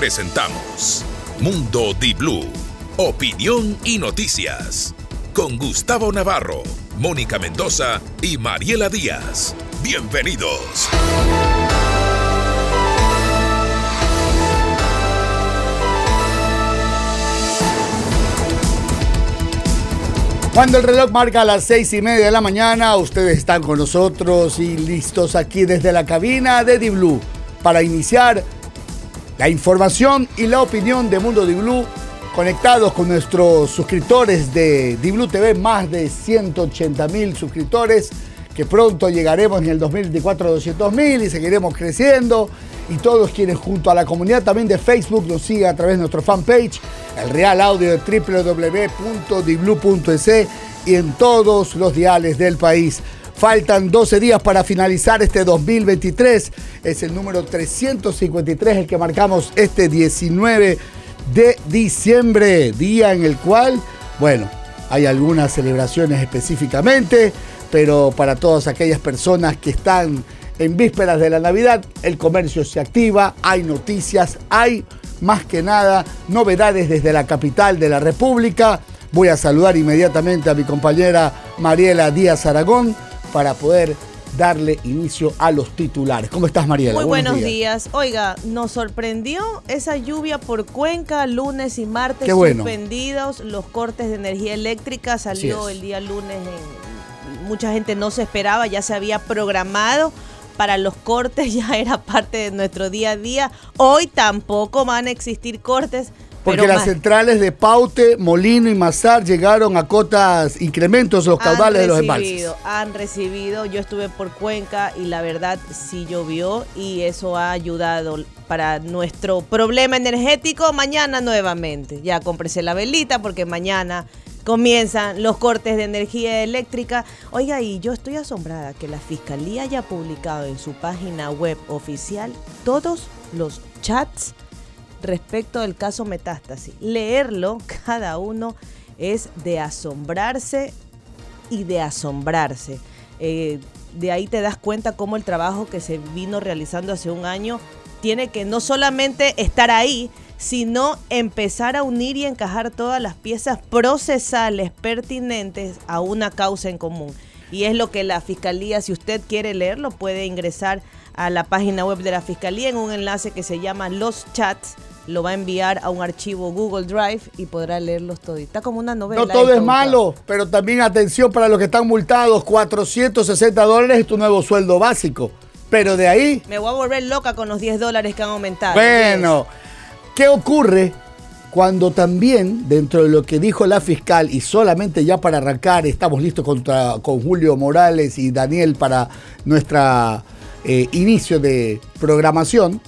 presentamos Mundo Di Blue, opinión y noticias. Con Gustavo Navarro, Mónica Mendoza y Mariela Díaz. Bienvenidos. Cuando el reloj marca las seis y media de la mañana, ustedes están con nosotros y listos aquí desde la cabina de Di Blue para iniciar la información y la opinión de Mundo Di Blue conectados con nuestros suscriptores de Di Blue TV, más de 180 mil suscriptores, que pronto llegaremos en el 2024 a 200 mil y seguiremos creciendo. Y todos quienes junto a la comunidad también de Facebook nos sigan a través de nuestro fanpage, el Real Audio de www.diblu.es y en todos los diales del país. Faltan 12 días para finalizar este 2023. Es el número 353 el que marcamos este 19 de diciembre, día en el cual, bueno, hay algunas celebraciones específicamente, pero para todas aquellas personas que están en vísperas de la Navidad, el comercio se activa, hay noticias, hay más que nada novedades desde la capital de la República. Voy a saludar inmediatamente a mi compañera Mariela Díaz Aragón para poder darle inicio a los titulares. ¿Cómo estás, Mariela? Muy buenos, días. Oiga, nos sorprendió esa lluvia por Cuenca, lunes y martes suspendidos, los cortes de energía eléctrica, salió el día lunes, mucha gente no se esperaba, ya se había programado para los cortes ya era parte de nuestro día a día. Hoy tampoco van a existir cortes. Porque las centrales de Paute, Molino y Mazar llegaron a cotas, incrementos los caudales de los embalses. Han recibido, yo estuve por Cuenca y la verdad sí llovió y eso ha ayudado para nuestro problema energético mañana nuevamente. Ya cómprese la velita porque mañana comienzan los cortes de energía eléctrica. Oiga, y yo estoy asombrada que la Fiscalía haya publicado en su página web oficial todos los chats respecto del caso Metástasis. Leerlo cada uno es de asombrarse y de asombrarse. Eh, de ahí te das cuenta cómo el trabajo que se vino realizando hace un año tiene que no solamente estar ahí, sino empezar a unir y encajar todas las piezas procesales pertinentes a una causa en común. Y es lo que la Fiscalía, si usted quiere leerlo, puede ingresar a la página web de la Fiscalía en un enlace que se llama Los Chats. Lo va a enviar a un archivo Google Drive y podrá leerlos todos. Está como una novela. No todo es malo, pero también atención para los que están multados. 460 dólares es tu nuevo sueldo básico. Pero de ahí... Me voy a volver loca con los 10 dólares que han aumentado. Bueno. ¿Qué ocurre cuando también, dentro de lo que dijo la fiscal, y solamente ya para arrancar, estamos listos contra, con Julio Morales y Daniel para nuestro eh, inicio de programación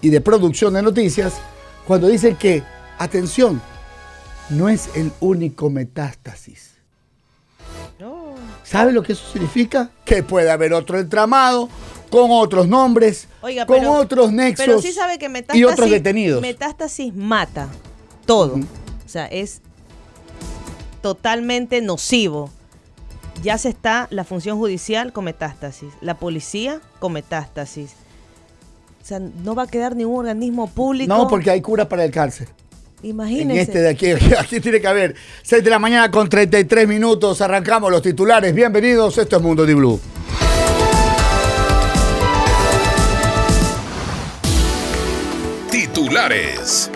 y de producción de noticias, cuando dicen que, atención, no es el único metástasis. ¿Sabe lo que eso significa? Que puede haber otro entramado, con otros nombres, con otros nexos pero sí sabe que y otros detenidos. Metástasis mata todo. O sea, es totalmente nocivo. Ya se está la función judicial con metástasis, la policía con metástasis. O sea, no va a quedar ningún organismo público. No, porque hay cura para el cáncer. Imagínense. En este de aquí, aquí tiene que haber 6 de la mañana con 33 minutos. Arrancamos los titulares. Bienvenidos, esto es Mundo de Blue. titulares.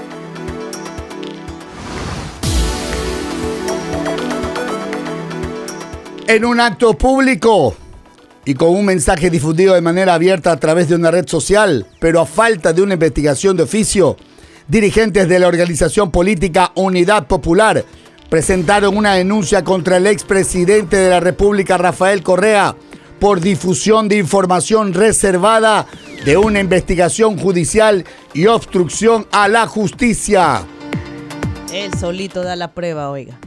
En un acto público y con un mensaje difundido de manera abierta a través de una red social, pero a falta de una investigación de oficio, dirigentes de la organización política Unidad Popular presentaron una denuncia contra el expresidente de la República, Rafael Correa, por difusión de información reservada de una investigación judicial y obstrucción a la justicia. Él solito da la prueba, oiga.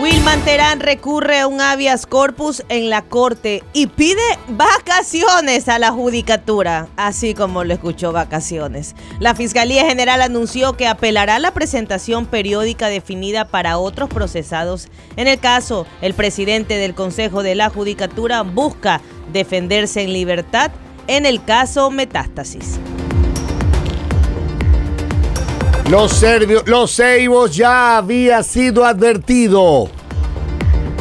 Wilman Terán recurre a un habeas corpus en la corte y pide vacaciones a la judicatura, así como lo escuchó vacaciones. La Fiscalía General anunció que apelará la presentación periódica definida para otros procesados. En el caso, el presidente del Consejo de la Judicatura busca defenderse en libertad en el caso Metástasis. Los serbios, los ceibos ya había sido advertido.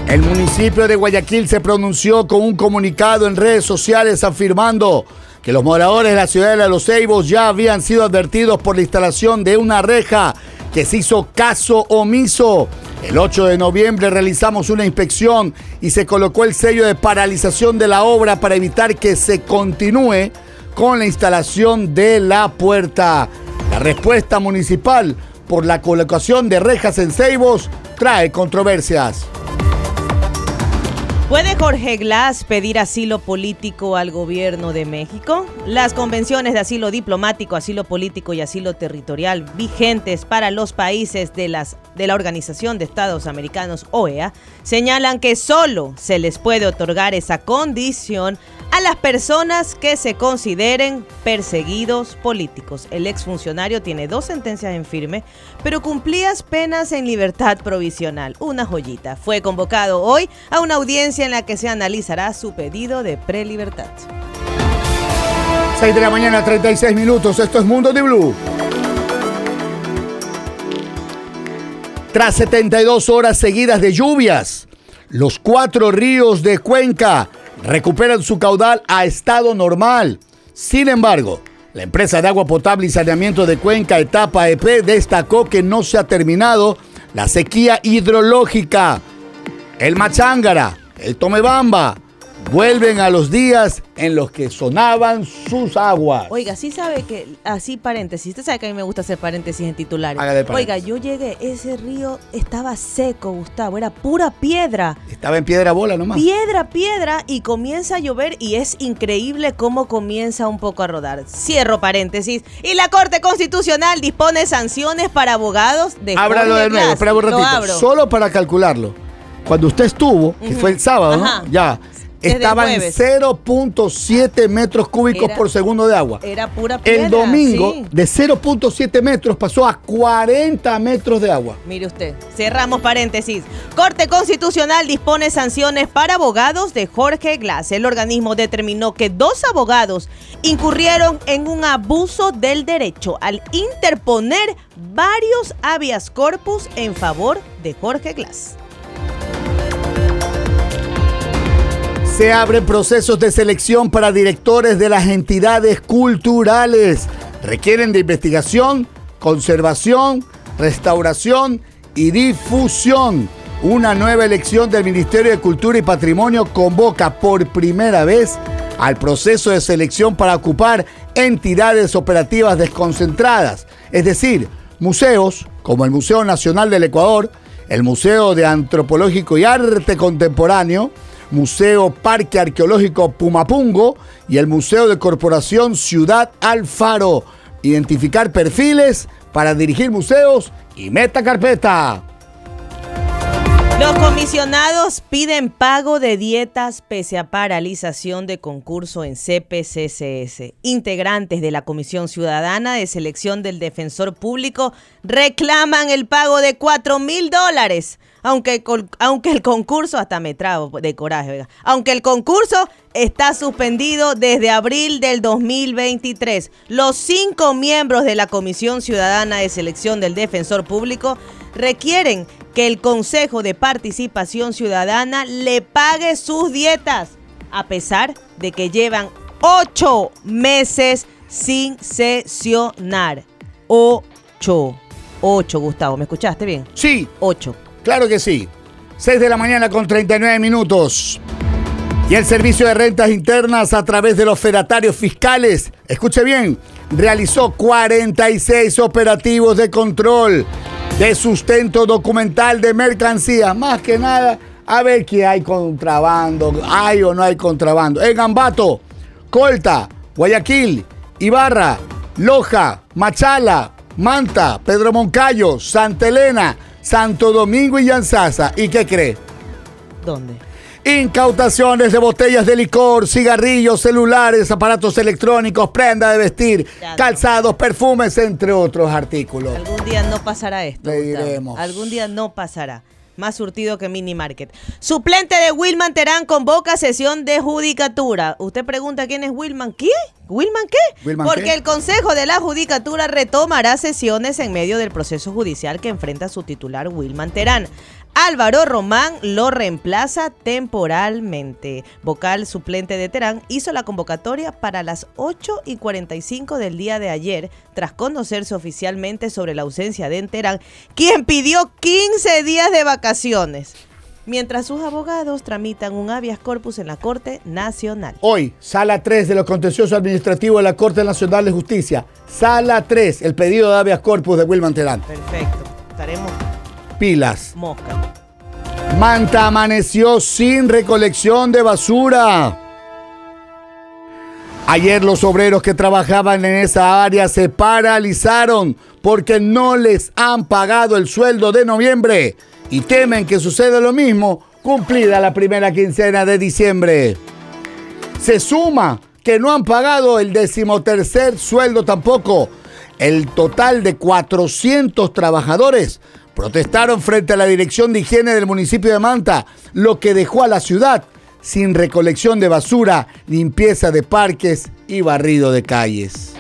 El municipio de Guayaquil se pronunció con un comunicado en redes sociales afirmando que los moradores de la ciudad de Los Ceibos ya habían sido advertidos por la instalación de una reja que se hizo caso omiso. El 8 de noviembre realizamos una inspección y se colocó el sello de paralización de la obra para evitar que se continúe con la instalación de la puerta. La respuesta municipal por la colocación de rejas en Ceibos trae controversias. ¿Puede Jorge Glass pedir asilo político al gobierno de México? Las convenciones de asilo diplomático, asilo político y asilo territorial vigentes para los países de, las, de la Organización de Estados Americanos, OEA, señalan que solo se les puede otorgar esa condición a las personas que se consideren perseguidos políticos. El exfuncionario tiene dos sentencias en firme, pero cumplías penas en libertad provisional. Una joyita. Fue convocado hoy a una audiencia en la que se analizará su pedido de prelibertad. 6 de la mañana, 36 minutos. Esto es Mundo de Blue. Tras 72 horas seguidas de lluvias, los cuatro ríos de Cuenca recuperan su caudal a estado normal. Sin embargo, la empresa de agua potable y saneamiento de Cuenca, Etapa EP, destacó que no se ha terminado la sequía hidrológica. El Machángara, el Tomebamba, vuelven a los días en los que sonaban sus aguas. Oiga, sí sabe que, así paréntesis, usted sabe que a mí me gusta hacer paréntesis en titulares. Hágale paréntesis. Oiga, yo llegué, ese río estaba seco, Gustavo, era pura piedra. Estaba en piedra bola nomás. Piedra, piedra, y comienza a llover y es increíble cómo comienza un poco a rodar. Cierro paréntesis. Y la Corte Constitucional dispone sanciones para abogados de Ábralo de nuevo, espera un ratito. Solo para calcularlo. Cuando usted estuvo, que fue el sábado, Ajá. ¿no? Ya. Desde Estaba el en jueves. 0.7 metros cúbicos Era- por segundo de agua. Era pura piedra. El domingo, sí. de 0.7 metros, pasó a 40 metros de agua. Mire usted, cerramos paréntesis. Corte Constitucional dispone sanciones para abogados de Jorge Glass. El organismo determinó que dos abogados incurrieron en un abuso del derecho al interponer varios habeas corpus en favor de Jorge Glass. Se abren procesos de selección para directores de las entidades culturales. Requieren de investigación, conservación, restauración y difusión. Una nueva elección del Ministerio de Cultura y Patrimonio convoca por primera vez al proceso de selección para ocupar entidades operativas desconcentradas, es decir, museos como el Museo Nacional del Ecuador, el Museo de Antropológico y Arte Contemporáneo, Museo Parque Arqueológico Pumapungo y el Museo de Corporación Ciudad Alfaro. Identificar perfiles para dirigir museos y meta carpeta. Los comisionados piden pago de dietas pese a paralización de concurso en CPCCS. Integrantes de la Comisión Ciudadana de Selección del Defensor Público reclaman el pago de 4 mil dólares. Aunque, el aunque el concurso, hasta me trago de coraje, oiga. aunque el concurso está suspendido desde abril del 2023. Los cinco miembros de la Comisión Ciudadana de Selección del Defensor Público requieren que el Consejo de Participación Ciudadana le pague sus dietas, a pesar de que llevan ocho meses sin sesionar. Ocho. Ocho, Gustavo. ¿Me escuchaste bien? Sí, Ocho. Claro que sí. 6 de la mañana con 39 minutos. Y el Servicio de Rentas Internas a través de los fedatarios fiscales, escuche bien, realizó 46 operativos de control de sustento documental de mercancías. Más que nada, a ver que hay contrabando, hay o no hay contrabando. En Gambato, Colta, Guayaquil, Ibarra, Loja, Machala, Manta, Pedro Moncayo, Santa Elena, Santo Domingo y Yanzasa. ¿Y qué cree? ¿Dónde? Incautaciones de botellas de licor, cigarrillos, celulares, aparatos electrónicos, prenda de vestir, Ya no. calzados, perfumes, entre otros artículos. Algún día no pasará esto. Le Gustavo. diremos. Algún día no pasará. Más surtido que mini market. Suplente de Wilman Terán convoca sesión de judicatura. Usted pregunta quién es Wilman. ¿Qué? ¿Wilman qué? Porque el Consejo de la Judicatura retomará sesiones en medio del proceso judicial que enfrenta su titular Wilman Terán. Álvaro Román lo reemplaza temporalmente. Vocal suplente de Terán hizo la convocatoria para las 8 y 45 del día de ayer, tras conocerse oficialmente sobre la ausencia de Terán, quien pidió 15 días de vacaciones mientras sus abogados tramitan un habeas corpus en la Corte Nacional. Hoy, sala 3 de los contenciosos administrativos de la Corte Nacional de Justicia. Sala 3, el pedido de habeas corpus de Wilman Terán. Perfecto. Estaremos pilas. Mosca. Manta amaneció sin recolección de basura. Ayer los obreros que trabajaban en esa área se paralizaron porque no les han pagado el sueldo de noviembre y temen que suceda lo mismo cumplida la primera quincena de diciembre. Se suma que no han pagado el decimotercer sueldo tampoco. El total de 400 trabajadores protestaron frente a la Dirección de Higiene del municipio de Manta, lo que dejó a la ciudad sin recolección de basura, limpieza de parques y barrido de calles.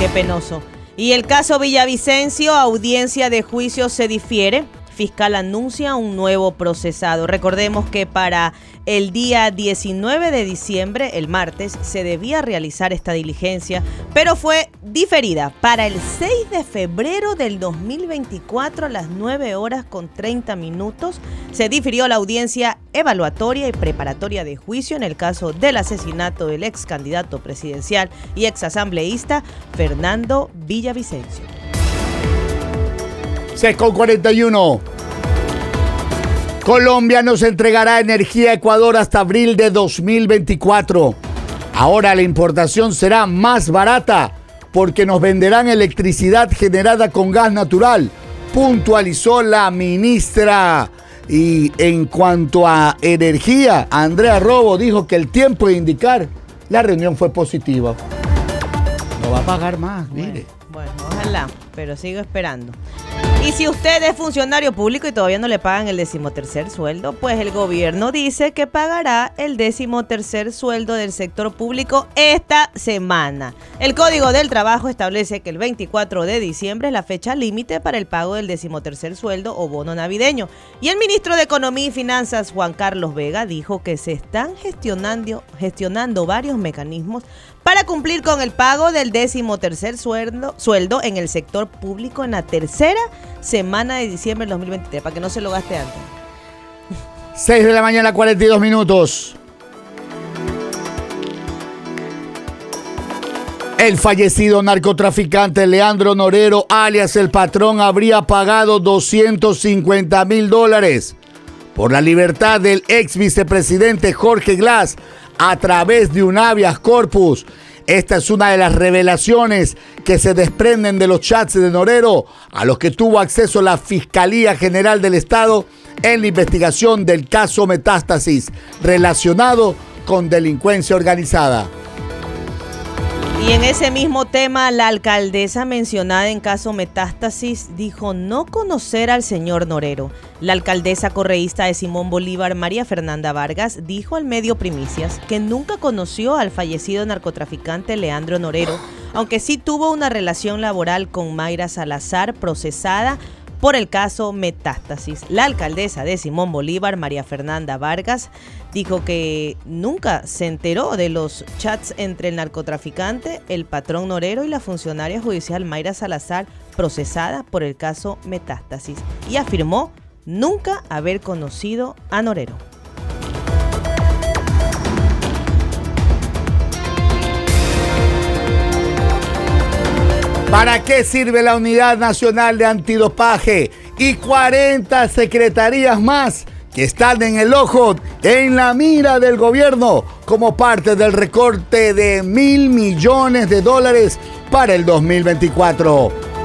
Qué penoso. Y el caso Villavicencio, audiencia de juicio se difiere fiscal anuncia un nuevo procesado. Recordemos que para el día 19 de diciembre, el martes, se debía realizar esta diligencia, pero fue diferida para el 6 de febrero del 2024 a las 9 horas con 30 minutos. Se difirió la audiencia evaluatoria y preparatoria de juicio en el caso del asesinato del ex candidato presidencial y ex asambleísta Fernando Villavicencio. 6 con 41. Colombia nos entregará energía a Ecuador hasta abril de 2024. Ahora la importación será más barata porque nos venderán electricidad generada con gas natural, puntualizó la ministra. Y en cuanto a energía, Andrea Robo dijo que el tiempo de indicar la reunión fue positiva. No va a pagar más, mire. bueno ojalá, pero sigo esperando. Y si usted es funcionario público y todavía no le pagan el decimotercer sueldo, pues el gobierno dice que pagará el decimotercer sueldo del sector público esta semana. El Código del Trabajo establece que el 24 de diciembre es la fecha límite para el pago del decimotercer sueldo o bono navideño. Y el ministro de Economía y Finanzas, Juan Carlos Vega, dijo que se están gestionando, gestionando varios mecanismos para cumplir con el pago del décimo tercer sueldo, sueldo en el sector público en la tercera semana de diciembre del 2023, para que no se lo gaste antes. 6 de la mañana, 42 minutos. El fallecido narcotraficante Leandro Norero, alias el patrón, habría pagado 250 mil dólares por la libertad del ex vicepresidente Jorge Glass a través de un habeas corpus. Esta es una de las revelaciones que se desprenden de los chats de Norero a los que tuvo acceso la Fiscalía General del Estado en la investigación del caso Metástasis relacionado con delincuencia organizada. Y en ese mismo tema, la alcaldesa mencionada en caso Metástasis dijo no conocer al señor Norero. La alcaldesa correísta de Simón Bolívar, María Fernanda Vargas, dijo al medio Primicias que nunca conoció al fallecido narcotraficante Leandro Norero, aunque sí tuvo una relación laboral con Mayra Salazar, procesada por el caso Metástasis. La alcaldesa de Simón Bolívar, María Fernanda Vargas, dijo que nunca se enteró de los chats entre el narcotraficante, el patrón Norero y la funcionaria judicial Mayra Salazar, procesada por el caso Metástasis, y afirmó nunca haber conocido a Norero. ¿Para qué sirve la Unidad Nacional de Antidopaje y 40 secretarías más que están en el ojo, en la mira del gobierno, como parte del recorte de mil millones de dólares para el 2024?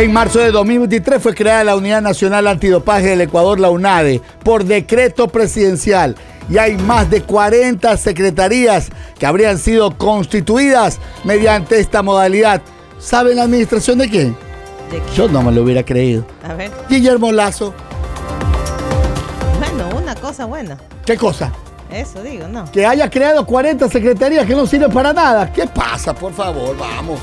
En marzo de 2023 fue creada la Unidad Nacional Antidopaje del Ecuador, la UNADE, por decreto presidencial y hay más de 40 secretarías que habrían sido constituidas mediante esta modalidad. ¿Saben la administración de quién? Yo no me lo hubiera creído. A ver. Guillermo Lazo. Bueno, una cosa buena. ¿Qué cosa? Eso digo, ¿no? Que haya creado 40 secretarías que no sirven para nada. ¿Qué pasa? Por favor, vamos.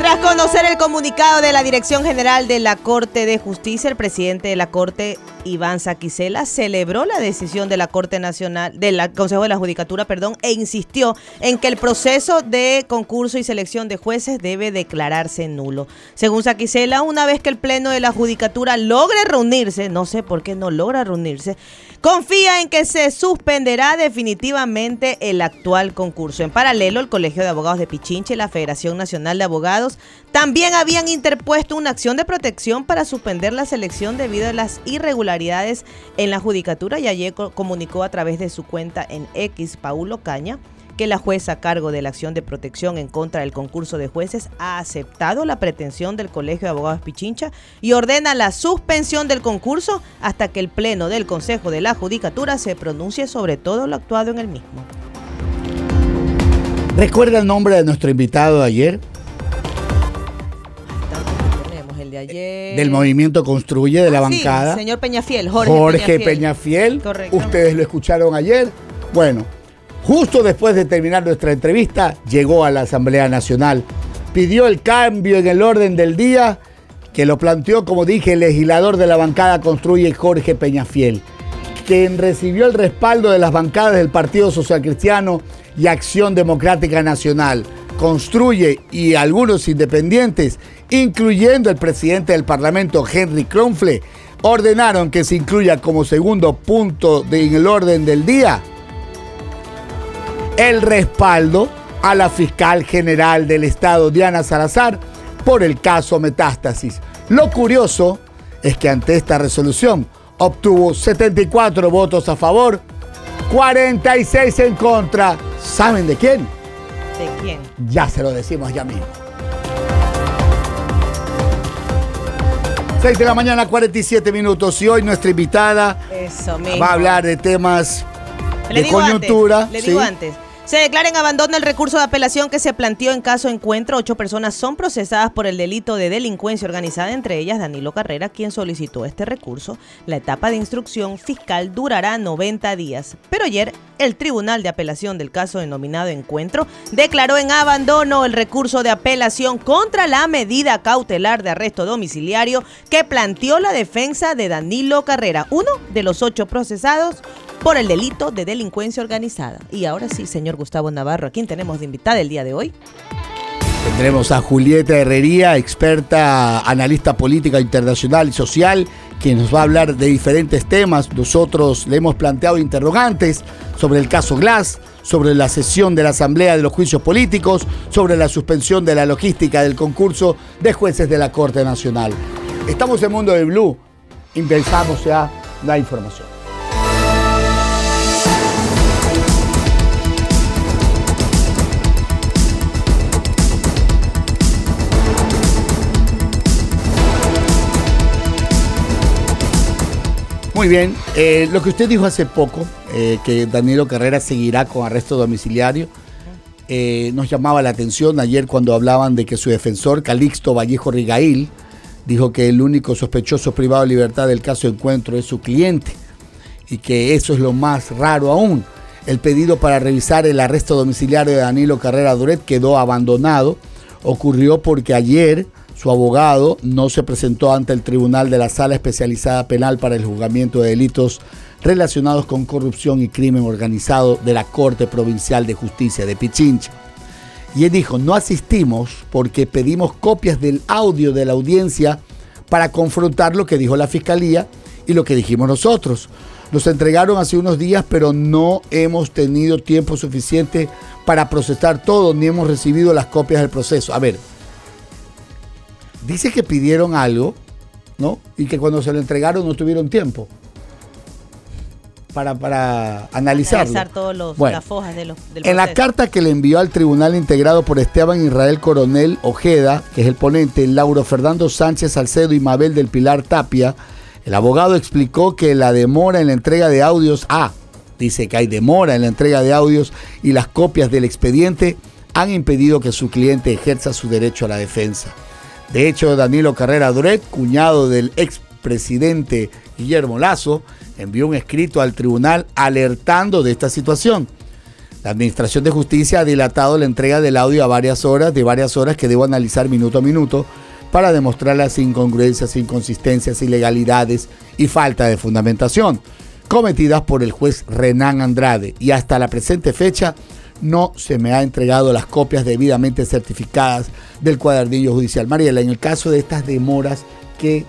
Tras conocer el comunicado de la Dirección General de la Corte de Justicia, el presidente de la Corte, Iván Saquicela, celebró la decisión de la Corte Nacional, del Consejo de la Judicatura, perdón, e insistió en que el proceso de concurso y selección de jueces debe declararse nulo. Según Saquicela, una vez que el Pleno de la Judicatura logre reunirse, no sé por qué no logra reunirse, confía en que se suspenderá definitivamente el actual concurso. En paralelo, el Colegio de Abogados de Pichinche y la Federación Nacional de Abogados también habían interpuesto una acción de protección para suspender la selección debido a las irregularidades en la judicatura y ayer comunicó a través de su cuenta en X, Paulo Caña, que la jueza a cargo de la acción de protección en contra del concurso de jueces ha aceptado la pretensión del Colegio de Abogados Pichincha y ordena la suspensión del concurso hasta que el Pleno del Consejo de la Judicatura se pronuncie sobre todo lo actuado en el mismo. ¿Recuerda el nombre de nuestro invitado de ayer? El de ayer. Del movimiento Construye de la Ah, sí, bancada. señor Peñafiel, Jorge, Jorge Peñafiel. Correcto. Ustedes lo escucharon ayer. Bueno, justo después de terminar nuestra entrevista, llegó a la Asamblea Nacional. Pidió el cambio en el orden del día, que lo planteó, como dije, el legislador de la bancada Construye Jorge Peñafiel, quien recibió el respaldo de las bancadas del Partido Social Cristiano y Acción Democrática Nacional. Construye y algunos independientes, incluyendo el presidente del Parlamento, Henry Kronfle, ordenaron que se incluya como segundo punto de- en el orden del día el respaldo a la fiscal general del Estado, Diana Salazar, por el caso Metástasis. Lo curioso es que ante esta resolución obtuvo 74 votos a favor, 46 en contra. ¿Saben de quién? ¿De quién? Ya se lo decimos ya mismo. 6 de la mañana, 47 minutos. Y hoy nuestra invitada Eso mismo. va a hablar de temas Le de digo coyuntura. Antes, le ¿sí? digo antes. Se declara en abandono el recurso de apelación que se planteó en caso encuentro. Ocho personas son procesadas por el delito de delincuencia organizada, entre ellas Danilo Carrera, quien solicitó este recurso. La etapa de instrucción fiscal durará 90 días. Pero ayer, el Tribunal de Apelación del caso denominado Encuentro declaró en abandono el recurso de apelación contra la medida cautelar de arresto domiciliario que planteó la defensa de Danilo Carrera, uno de los ocho procesados por el delito de delincuencia organizada. Y ahora sí, señor Gustavo Navarro, ¿a quién tenemos de invitada el día de hoy? Tendremos a Julieta Herrería, experta analista política internacional y social, quien nos va a hablar de diferentes temas. Nosotros le hemos planteado interrogantes sobre el caso Glass, sobre la sesión de la Asamblea de los Juicios Políticos, sobre la suspensión de la logística del concurso de jueces de la Corte Nacional. Estamos en Mundo de Blue, empezamos ya la información. Muy bien, eh, lo que usted dijo hace poco, eh, que Danilo Carrera seguirá con arresto domiciliario, eh, nos llamaba la atención ayer cuando hablaban de que su defensor, Calixto Vallejo Rigail, dijo que el único sospechoso privado de libertad del caso Encuentro es su cliente y que eso es lo más raro aún. El pedido para revisar el arresto domiciliario de Danilo Carrera Duret quedó abandonado. Ocurrió porque ayer su abogado no se presentó ante el tribunal de la Sala Especializada Penal para el Juzgamiento de Delitos relacionados con corrupción y crimen organizado de la Corte Provincial de Justicia de Pichincha. Y él dijo, no asistimos porque pedimos copias del audio de la audiencia para confrontar lo que dijo la Fiscalía y lo que dijimos nosotros. Nos entregaron hace unos días, pero no hemos tenido tiempo suficiente para procesar todo, ni hemos recibido las copias del proceso. A ver, dice que pidieron algo, ¿no? Y que cuando se lo entregaron no tuvieron tiempo para, para analizarlo. Analizar todas Bueno, las fojas de los, del en la carta que le envió al tribunal integrado por Esteban Israel Coronel Ojeda, que es el ponente, Lauro Fernando Sánchez Salcedo y Mabel del Pilar Tapia, el abogado explicó que la demora en la entrega de audios, ah, dice que hay demora en la entrega de audios y las copias del expediente han impedido que su cliente ejerza su derecho a la defensa. De hecho, Danilo Carrera Duret, cuñado del expresidente Guillermo Lazo, envió un escrito al tribunal alertando de esta situación. La Administración de Justicia ha dilatado la entrega del audio a varias horas, de varias horas que debo analizar minuto a minuto para demostrar las incongruencias, inconsistencias, ilegalidades y falta de fundamentación cometidas por el juez Renan Andrade. Y hasta la presente fecha no se me ha entregado las copias debidamente certificadas del cuadernillo judicial. Mariela, en el caso de estas demoras, ¿qué,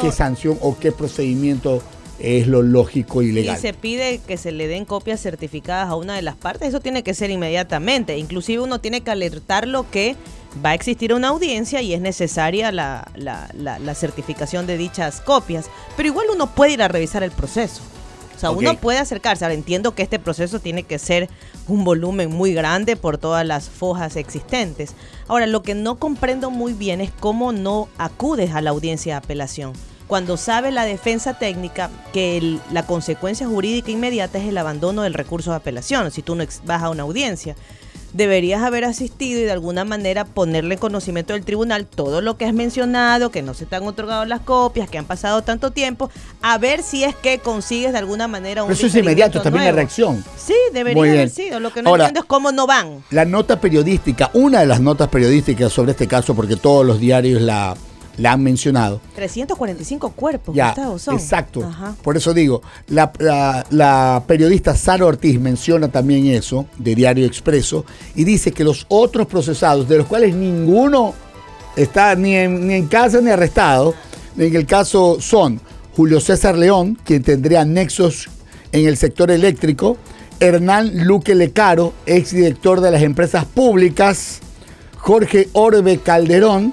qué sanción o qué procedimiento es lo lógico y legal. Y se pide que se le den copias certificadas a una de las partes, eso tiene que ser inmediatamente. Inclusive uno tiene que alertarlo que va a existir una audiencia y es necesaria la, certificación de dichas copias. Pero igual uno puede ir a revisar el proceso. O sea, uno puede acercarse. Ahora entiendo que este proceso tiene que ser un volumen muy grande por todas las fojas existentes. Ahora, lo que no comprendo muy bien es cómo no acudes a la audiencia de apelación cuando sabe la defensa técnica que la consecuencia jurídica inmediata es el abandono del recurso de apelación, si tú no vas a una audiencia. Deberías haber asistido y de alguna manera ponerle conocimiento del tribunal todo lo que has mencionado, que no se te han otorgado las copias, que han pasado tanto tiempo, a ver si es que consigues de alguna manera un Pero eso es inmediato, también la reacción. Sí, debería haber sido. Lo que no entiendo es cómo no van. La nota periodística, una de las notas periodísticas sobre este caso, porque todos los diarios la la han mencionado. 345 cuerpos, ya, Exacto. Por eso digo, la, periodista Sara Ortiz menciona también eso, de Diario Expreso, y dice que los otros procesados, de los cuales ninguno está ni en, ni en casa ni arrestado, en el caso son Julio César León, quien tendría nexos en el sector eléctrico, Hernán Luque Lecaro, exdirector de las empresas públicas, Jorge Orbe Calderón,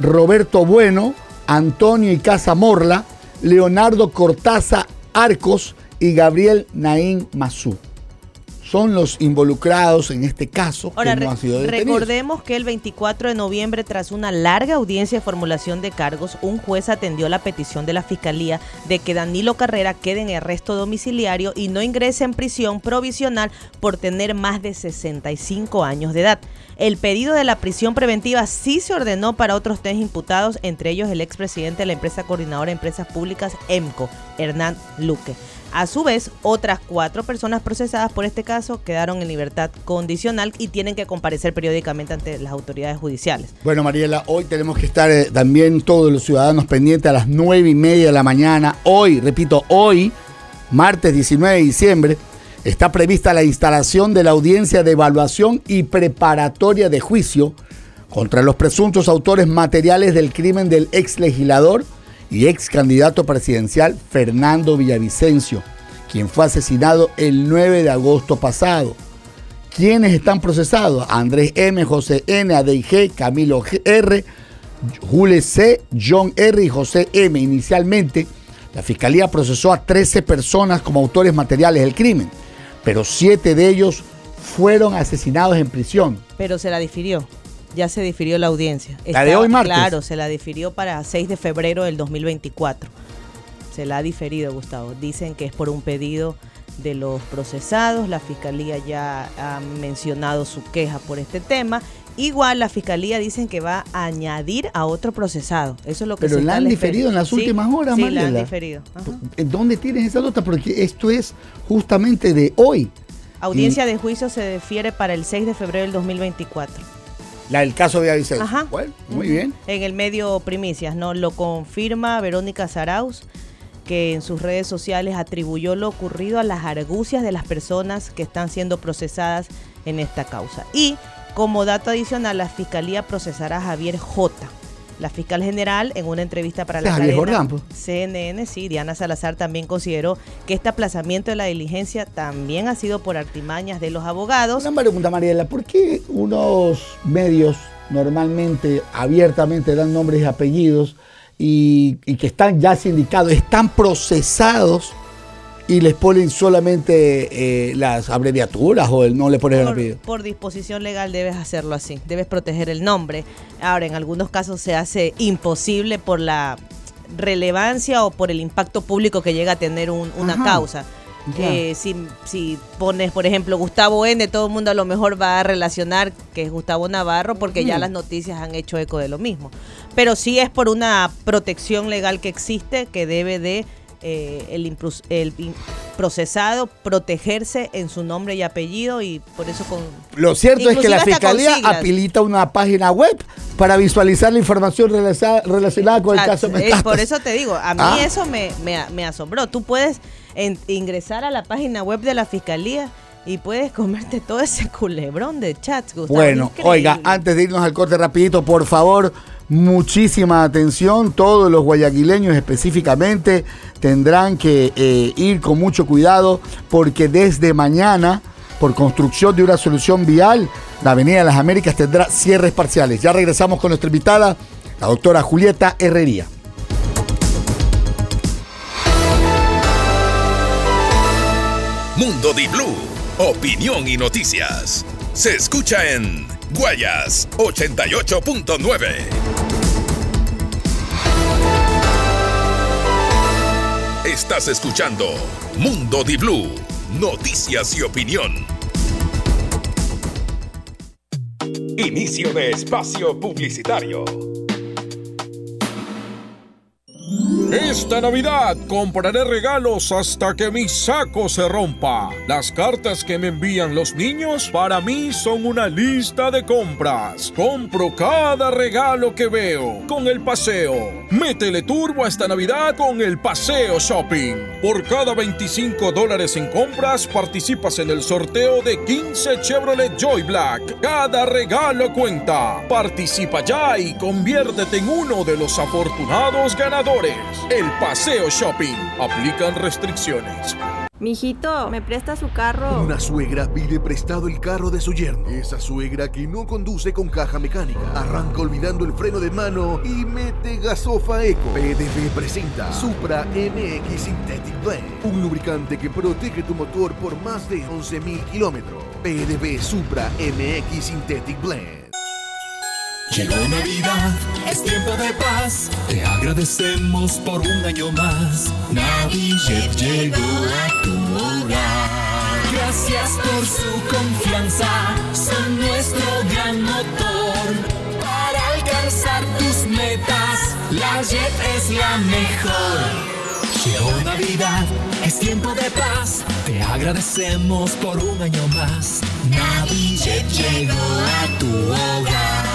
Roberto Bueno, Antonio Icaza Morla, Leonardo Cortaza Arcos y Gabriel Naín Mazú. Son los involucrados en este caso que no han sido detenidos. Recordemos que el 24 de noviembre, tras una larga audiencia de formulación de cargos, un juez atendió la petición de la Fiscalía de que Danilo Carrera quede en arresto domiciliario y no ingrese en prisión provisional por tener más de 65 años de edad. El pedido de la prisión preventiva sí se ordenó para otros tres imputados, entre ellos el expresidente de la empresa coordinadora de empresas públicas EMCO, Hernán Luque. A su vez, otras cuatro personas procesadas por este caso quedaron en libertad condicional y tienen que comparecer periódicamente ante las autoridades judiciales. Bueno, Mariela, hoy tenemos que estar eh, también todos los ciudadanos pendientes a las nueve y media de la mañana. Hoy, repito, hoy, martes 19 de diciembre, Está prevista la instalación de la audiencia de evaluación y preparatoria de juicio contra los presuntos autores materiales del crimen del ex legislador y ex candidato presidencial Fernando Villavicencio, quien fue asesinado el 9 de agosto pasado. ¿Quiénes están procesados? Andrés M., José N., G., Camilo R., Jules C., John R. y José M. Inicialmente, la Fiscalía procesó a 13 personas como autores materiales del crimen pero siete de ellos fueron asesinados en prisión. Pero se la difirió. Ya se difirió la audiencia. ¿La de hoy martes? Claro, se la difirió para 6 de febrero del 2024. Se la ha diferido, Gustavo. Dicen que es por un pedido de los procesados. La fiscalía ya ha mencionado su queja por este tema. Igual la fiscalía dicen que va a añadir a otro procesado. Eso es lo que Pero la han diferido en las últimas horas, Sí, la han diferido. ¿Dónde tienes esa nota? Porque esto es justamente de hoy. Audiencia de juicio se defiere para el 6 de febrero del 2024. La del caso de Avicencio. Ajá. Bueno, muy bien. En el medio Primicias, ¿no? Lo confirma Verónica Saraus que en sus redes sociales atribuyó lo ocurrido a las argucias de las personas que están siendo procesadas en esta causa. Y como dato adicional, la Fiscalía procesará a Javier J., la fiscal general, en una entrevista para la cadena pues. CNN, sí, Diana Salazar también consideró que este aplazamiento de la diligencia también ha sido por artimañas de los abogados. Una pregunta, Mariela, ¿por qué unos medios normalmente abiertamente dan nombres y apellidos y, que están ya sindicados, están procesados y les ponen solamente eh, las abreviaturas o no le ponen el apellido? Por disposición legal debes hacerlo así, debes proteger el nombre. Ahora, en algunos casos se hace imposible por la relevancia o por el impacto público que llega a tener una causa. Eh, si, si pones, por ejemplo, Gustavo N, todo el mundo a lo mejor va a relacionar que es Gustavo Navarro porque ya Mm. las noticias han hecho eco de lo mismo. Pero sí es por una protección legal que existe que debe de eh, el, procesado protegerse en su nombre y apellido y por eso con... Lo cierto es que la fiscalía habilita una página web para visualizar la información relacionada con el caso Metástasis. por eso te digo, a mí Ah. eso me, me, me asombró. Tú puedes en- ingresar a la página web de la fiscalía y puedes comerte todo ese culebrón de chats, Gustavo. Bueno, oiga, antes de irnos al corte rapidito, por favor, muchísima atención. Todos los guayaquileños específicamente tendrán que eh, ir con mucho cuidado porque desde mañana, por construcción de una solución vial, la Avenida de las Américas tendrá cierres parciales. Ya regresamos con nuestra invitada, la doctora Julieta Herrería. Mundo Di Blue, opinión y noticias. Se escucha en Guayas 88.9. Estás escuchando Mundo Di Blue, noticias y opinión. Inicio de espacio publicitario. Esta Navidad compraré regalos hasta que mi saco se rompa. Las cartas que me envían los niños para mí son una lista de compras. Compro cada regalo que veo con el paseo. Métele turbo esta Navidad con el paseo shopping. Por cada 25 dólares en compras participas en el sorteo de 15 Chevrolet Joy Black. Cada regalo cuenta. Participa ya y conviértete en uno de los afortunados ganadores. El Paseo Shopping. Aplican restricciones. Mijito, ¿me presta su carro? Una suegra pide prestado el carro de su yerno. Esa suegra que no conduce con caja mecánica. Arranca olvidando el freno de mano y mete gasofa eco. PDV presenta Supra MX Synthetic Blend. Un lubricante que protege tu motor por más de 11.000 kilómetros. PDV Supra MX Synthetic Blend. Llegó Navidad, es tiempo de paz. Te agradecemos por un año más. Navijet llegó a tu hogar. Gracias por su confianza, son nuestro gran motor. Para alcanzar tus metas, la Jet es la mejor. Llegó Navidad, es tiempo de paz. Te agradecemos por un año más. Navijet llegó a tu hogar.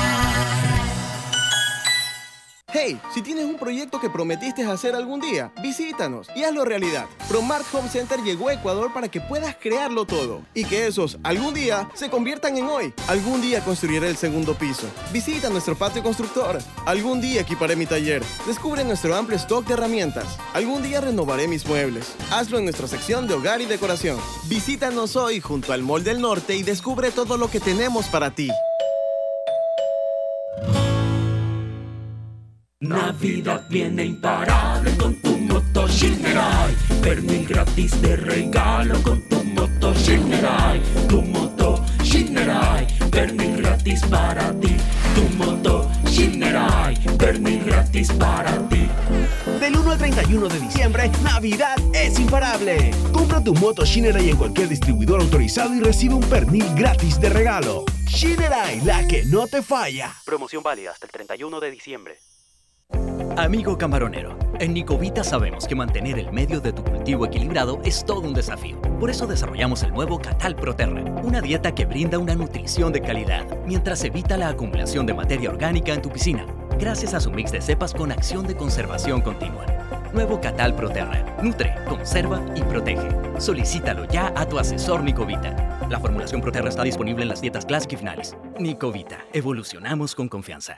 Hey, si tienes un proyecto que prometiste hacer algún día, visítanos y hazlo realidad. Promart Home Center llegó a Ecuador para que puedas crearlo todo y que esos algún día se conviertan en hoy. Algún día construiré el segundo piso. Visita nuestro patio constructor. Algún día equiparé mi taller. Descubre nuestro amplio stock de herramientas. Algún día renovaré mis muebles. Hazlo en nuestra sección de hogar y decoración. Visítanos hoy junto al Mall del Norte y descubre todo lo que tenemos para ti. Navidad viene imparable con tu moto Shinerai. Pernil gratis de regalo con tu moto Shinerai. Tu moto Shinerai. Pernil gratis para ti. Tu moto Shinerai. Pernil gratis para ti. Del 1 al 31 de diciembre, Navidad es imparable. Compra tu moto Shinerai en cualquier distribuidor autorizado y recibe un pernil gratis de regalo. Shinerai, la que no te falla. Promoción válida hasta el 31 de diciembre. Amigo camaronero, en Nicovita sabemos que mantener el medio de tu cultivo equilibrado es todo un desafío. Por eso desarrollamos el nuevo Catal Proterra, una dieta que brinda una nutrición de calidad, mientras evita la acumulación de materia orgánica en tu piscina, gracias a su mix de cepas con acción de conservación continua. Nuevo Catal Proterra, nutre, conserva y protege. Solicítalo ya a tu asesor Nicovita. La formulación Proterra está disponible en las dietas Classic y finales. Nicovita, evolucionamos con confianza.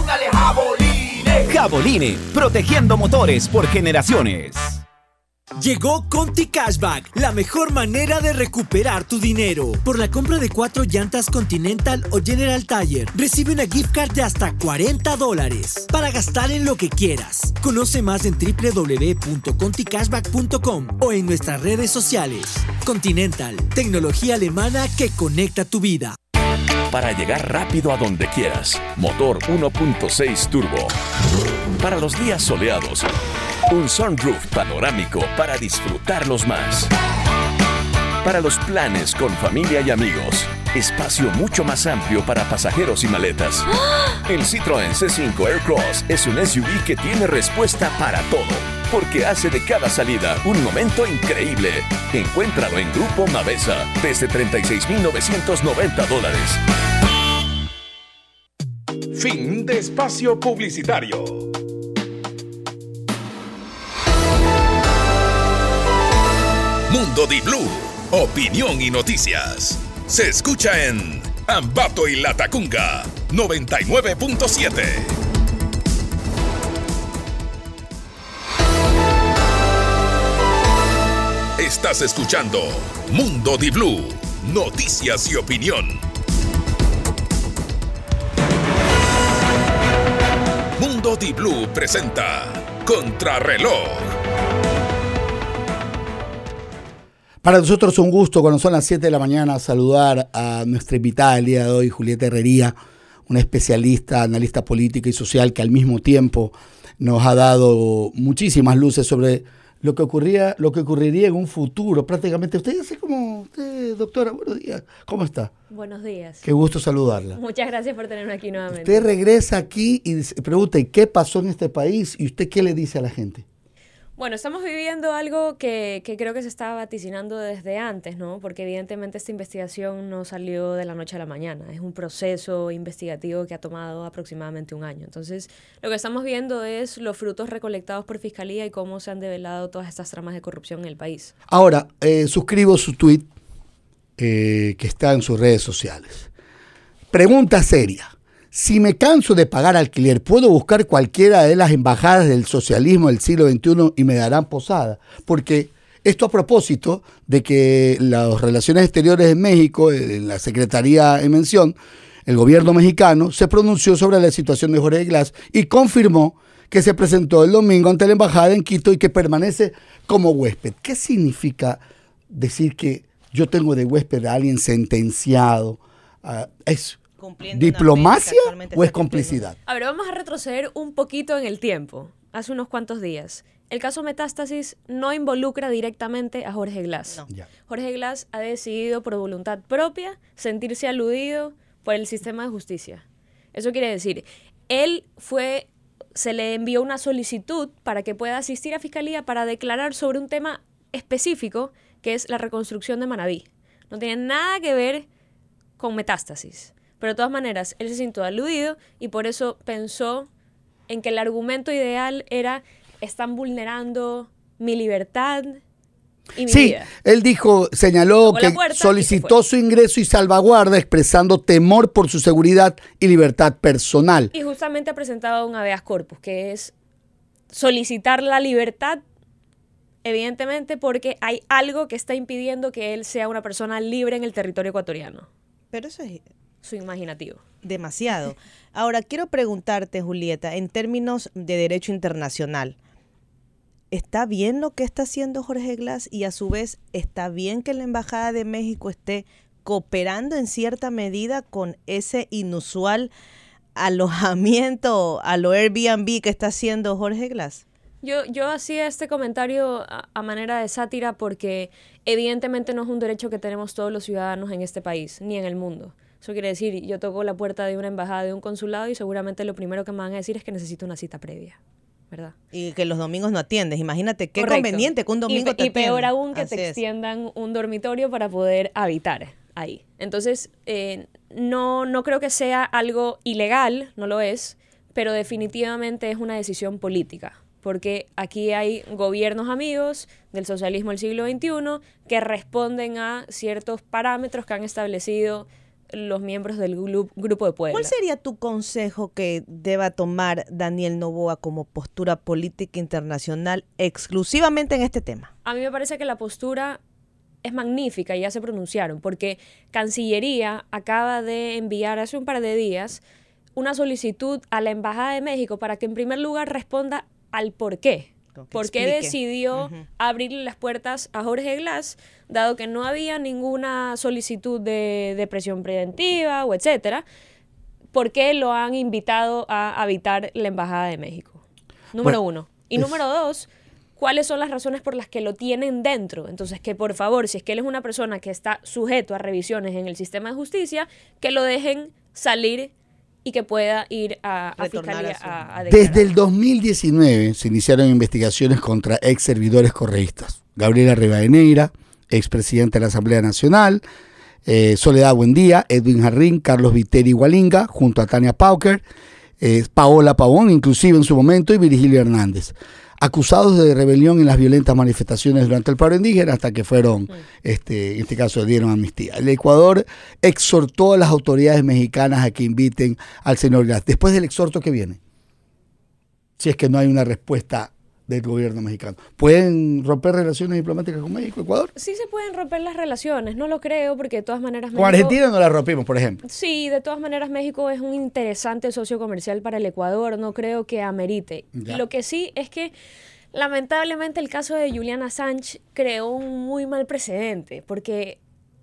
Caboline, protegiendo motores por generaciones. Llegó Conti Cashback, la mejor manera de recuperar tu dinero. Por la compra de cuatro llantas Continental o General Tire, recibe una gift card de hasta 40 dólares para gastar en lo que quieras. Conoce más en www.conticashback.com o en nuestras redes sociales. Continental, tecnología alemana que conecta tu vida. Para llegar rápido a donde quieras, motor 1.6 turbo. Para los días soleados, un sunroof panorámico para disfrutarlos más. Para los planes con familia y amigos, espacio mucho más amplio para pasajeros y maletas. El Citroën C5 Aircross es un SUV que tiene respuesta para todo, porque hace de cada salida un momento increíble. Encuéntralo en Grupo Mavesa desde 36.990 dólares. Fin de espacio publicitario. Mundo Di Blue, opinión y noticias. Se escucha en Ambato y Latacunga 99.7. Estás escuchando Mundo Di Blue, noticias y opinión. Mundo Di Blue presenta Contrarreloj. Para nosotros es un gusto, cuando son las 7 de la mañana, saludar a nuestra invitada del día de hoy, Julieta Herrería, una especialista, analista política y social que al mismo tiempo nos ha dado muchísimas luces sobre lo que ocurría, lo que ocurriría en un futuro, prácticamente. Usted así como usted, doctora, buenos días. ¿Cómo está? Buenos días. Qué gusto saludarla. Muchas gracias por tenerme aquí nuevamente. Usted regresa aquí y pregunta, ¿y qué pasó en este país? ¿Y usted qué le dice a la gente? Bueno, estamos viviendo algo que, que, creo que se estaba vaticinando desde antes, ¿no? Porque evidentemente esta investigación no salió de la noche a la mañana. Es un proceso investigativo que ha tomado aproximadamente un año. Entonces, lo que estamos viendo es los frutos recolectados por Fiscalía y cómo se han develado todas estas tramas de corrupción en el país. Ahora, eh, suscribo su tweet eh, que está en sus redes sociales. Pregunta seria. Si me canso de pagar alquiler, ¿puedo buscar cualquiera de las embajadas del socialismo del siglo XXI y me darán posada? Porque esto a propósito de que las relaciones exteriores en México, en la Secretaría en mención, el gobierno mexicano se pronunció sobre la situación de Jorge Glass y confirmó que se presentó el domingo ante la embajada en Quito y que permanece como huésped. ¿Qué significa decir que yo tengo de huésped a alguien sentenciado? Uh, ¿Diplomacia o es complicidad? A ver, vamos a retroceder un poquito en el tiempo, hace unos cuantos días. El caso Metástasis no involucra directamente a Jorge Glass. No. Jorge Glass ha decidido por voluntad propia sentirse aludido por el sistema de justicia. Eso quiere decir, él fue, se le envió una solicitud para que pueda asistir a Fiscalía para declarar sobre un tema específico que es la reconstrucción de Manabí. No tiene nada que ver con Metástasis. Pero de todas maneras, él se sintió aludido y por eso pensó en que el argumento ideal era están vulnerando mi libertad sí, vida. él dijo, señaló que solicitó su ingreso y salvaguarda expresando temor por su seguridad y libertad personal. Y justamente ha presentado un habeas corpus, que es solicitar la libertad, evidentemente porque hay algo que está impidiendo que él sea una persona libre en el territorio ecuatoriano. Pero eso es Su imaginativo. demasiado. Ahora, quiero preguntarte, Julieta, en términos de derecho internacional, ¿está bien lo que está haciendo Jorge Glass? Y a su vez, ¿está bien que la Embajada de México esté cooperando en cierta medida con ese inusual alojamiento a lo Airbnb que está haciendo Jorge Glass? Yo, yo hacía este comentario a, a manera de sátira porque evidentemente no es un derecho que tenemos todos los ciudadanos en este país, ni en el mundo. Eso quiere decir, yo toco la puerta de una embajada, de un consulado y seguramente lo primero que me van a decir es que necesito una cita previa. ¿verdad? Y que los domingos no atiendes. Imagínate qué Correcto. conveniente que un Y domingo pe- te Y, peor aún que Así te es. extiendan un dormitorio para poder habitar ahí. Entonces, eh, no, no creo que sea algo ilegal, no lo es, pero definitivamente es una decisión política. Porque aquí hay gobiernos amigos del socialismo del siglo XXI que responden a ciertos parámetros que han establecido los miembros del grupo de Puebla. ¿Cuál sería tu consejo que deba tomar Daniel Novoa como postura política internacional exclusivamente en este tema? A mí me parece que la postura es magnífica, y ya se pronunciaron, porque Cancillería acaba de enviar hace un par de días una solicitud a la Embajada de México para que en primer lugar responda al por qué. ¿Por qué decidió abrirle las puertas a Jorge Glass, dado que no había ninguna solicitud de, de presión preventiva o etcétera? ¿Por qué lo han invitado a habitar la Embajada de México? Número Bueno, uno. Y es- número dos, ¿cuáles son las razones por las que lo tienen dentro? Entonces, que por favor, si es que él es una persona que está sujeto a revisiones en el sistema de justicia, que lo dejen salir y que pueda ir a, a fiscalía a. Desde el 2019 se iniciaron investigaciones contra ex servidores correístas. Gabriela Rivadeneira, expresidente de la Asamblea Nacional, eh, Soledad Buendía, Edwin Jarrín, Carlos Viteri Gualinga, junto a Tania Pauker, eh, Paola Pavón, inclusive en su momento, y Virgilio Hernández, acusados de rebelión en las violentas manifestaciones durante el paro indígena hasta que fueron, este, en este caso, dieron amnistía. El Ecuador exhortó a las autoridades mexicanas a que inviten al señor Glass. Después del exhorto que viene, si es que no hay una respuesta del gobierno mexicano. ¿Pueden romper relaciones diplomáticas con México, Ecuador? Sí se pueden romper las relaciones, no lo creo, porque de todas maneras... Con Argentina no la rompimos, por ejemplo. Sí, de todas maneras México es un interesante socio comercial para el Ecuador, no creo que amerite. Ya. Lo que sí es que lamentablemente el caso de Julian Assange creó un muy mal precedente, porque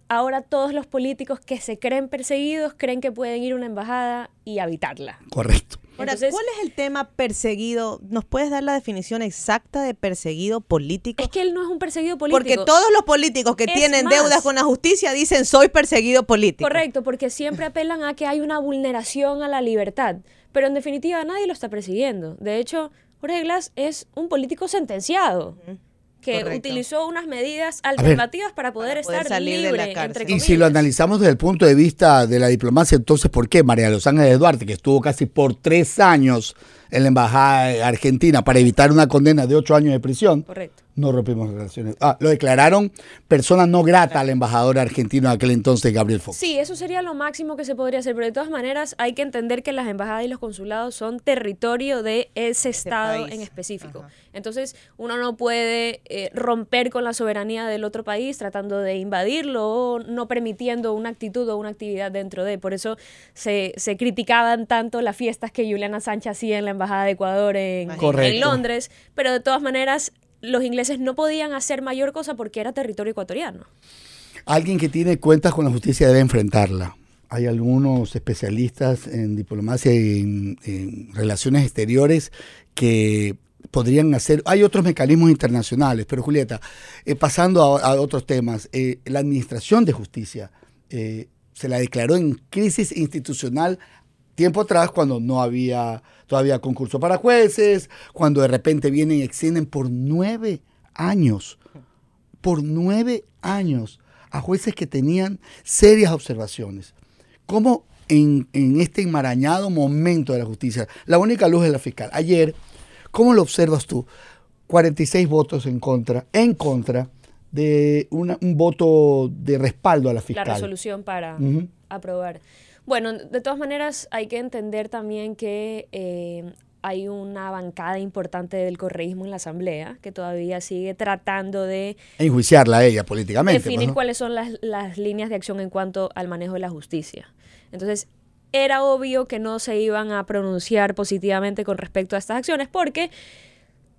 ahora todos los políticos que se creen perseguidos creen que pueden ir a una embajada y habitarla. Correcto. Ahora, Entonces- ¿cuál es el tema perseguido? ¿Nos puedes dar la definición exacta de perseguido político? Es que él no es un perseguido político. Porque todos los políticos que Es tienen más. deudas con la justicia dicen soy perseguido político. Correcto, porque siempre apelan a que hay una vulneración a la libertad, pero en definitiva nadie lo está persiguiendo. De hecho, Jorge Glass es un político sentenciado que Correcto. utilizó unas medidas alternativas para poder poder estar salir de libre, la entre cárcel. Y si lo analizamos desde el punto de vista de la diplomacia, entonces, ¿por qué María Los Ángeles Duarte, que estuvo casi por tres años en la embajada argentina para evitar una condena de ocho años de prisión, Correcto. No rompimos relaciones? Ah, lo declararon persona no grata al embajador argentino de aquel entonces, Gabriel Fox. Sí, eso sería lo máximo que se podría hacer, pero de todas maneras hay que entender que las embajadas y los consulados son territorio de ese estado país. en específico. Entonces, uno no puede eh, romper con la soberanía del otro país tratando de invadirlo o no permitiendo una actitud o una actividad dentro de. Por eso se, se criticaban tanto las fiestas que Juliana Sánchez hacía en la embajada de Ecuador en Londres, pero de todas maneras los ingleses no podían hacer mayor cosa porque era territorio ecuatoriano. Alguien que tiene cuentas con la justicia debe enfrentarla. Hay algunos especialistas en diplomacia y en, relaciones exteriores que podrían hacer. Hay otros mecanismos internacionales, pero Julieta, eh, pasando a, a otros temas, eh, la Administración de Justicia eh, se la declaró en crisis institucional tiempo atrás cuando no había todavía concurso para jueces, cuando de repente vienen y extienden por nueve años, por nueve años a jueces que tenían serias observaciones. ¿Cómo en, en este enmarañado momento de la justicia, la única luz es la fiscal? Ayer, ¿cómo lo observas tú? 46 votos en contra, en contra de una- un voto de respaldo a la fiscal. la resolución para aprobar. Bueno, de todas maneras hay que entender también que eh, hay una bancada importante del correísmo en la Asamblea que todavía sigue tratando de enjuiciarla a ella políticamente. definir pues, ¿no? cuáles son las, las líneas de acción en cuanto al manejo de la justicia. Entonces, era obvio que no se iban a pronunciar positivamente con respecto a estas acciones porque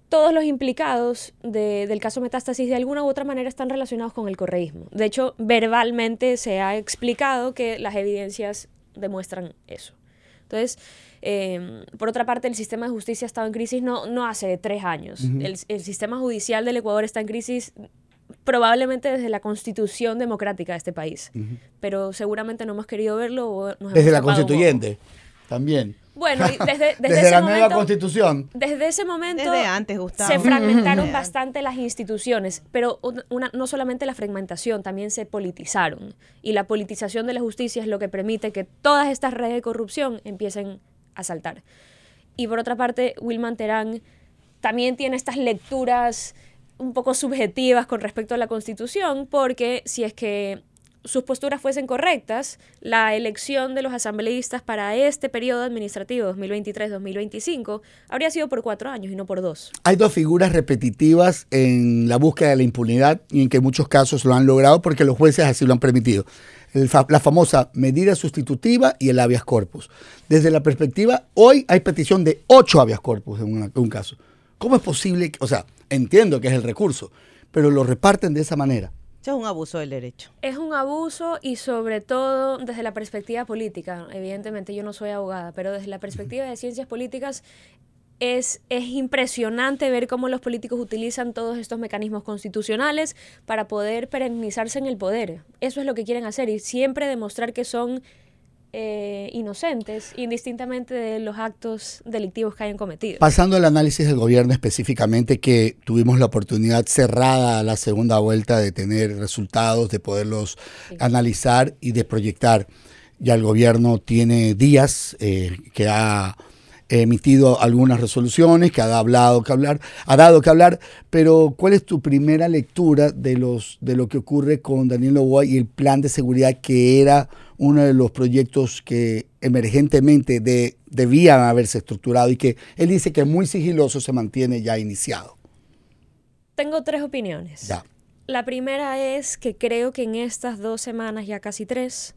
todos los implicados de- del caso Metástasis de alguna u otra manera están relacionados con el correísmo. De hecho, verbalmente se ha explicado que las evidencias demuestran eso. Entonces, eh, por otra parte, el sistema de justicia ha estado en crisis no, no hace tres años. El, el sistema judicial del Ecuador está en crisis probablemente desde la constitución democrática de este país. Pero seguramente no hemos querido verlo o nos hemos Desde la constituyente, también. Bueno, y desde, desde, Desde ese la nueva momento, constitución. desde ese momento Desde antes, Gustavo. se fragmentaron bastante las instituciones, pero un- una- no solamente la fragmentación, también se politizaron. Y la politización de la justicia es lo que permite que todas estas redes de corrupción empiecen a saltar. Y por otra parte, Wilman Terán también tiene estas lecturas un poco subjetivas con respecto a la Constitución, porque si es que sus posturas fuesen correctas, la elección de los asambleístas para este periodo administrativo 2023-2025 habría sido por cuatro años y no por dos. Hay dos figuras repetitivas en la búsqueda de la impunidad y en que muchos casos lo han logrado porque los jueces así lo han permitido. La famosa medida sustitutiva y el habeas corpus. Desde la perspectiva, hoy hay petición de ocho habeas corpus en, un caso. ¿Cómo es posible? o sea, entiendo que es el recurso, pero lo reparten de esa manera. Es un abuso del derecho. Es un abuso y sobre todo desde la perspectiva política. Evidentemente yo no soy abogada, pero desde la perspectiva de ciencias políticas es, es impresionante ver cómo los políticos utilizan todos estos mecanismos constitucionales para poder perennizarse en el poder. Eso es lo que quieren hacer y siempre demostrar que son eh, inocentes, indistintamente de los actos delictivos que hayan cometido. Pasando al análisis del gobierno específicamente, que tuvimos la oportunidad cerrada a la segunda vuelta de tener resultados, de poderlos analizar y de proyectar. Ya el gobierno tiene días eh, que ha emitido algunas resoluciones, que ha hablado que hablar, ha dado que hablar, pero ¿cuál es tu primera lectura de los de lo que ocurre con Daniel Novoa y el plan de seguridad que era uno de los proyectos que emergentemente de, debían haberse estructurado y que él dice que muy sigiloso se mantiene ya iniciado? Tengo tres opiniones. Ya. La primera es que creo que en estas dos semanas, ya casi tres,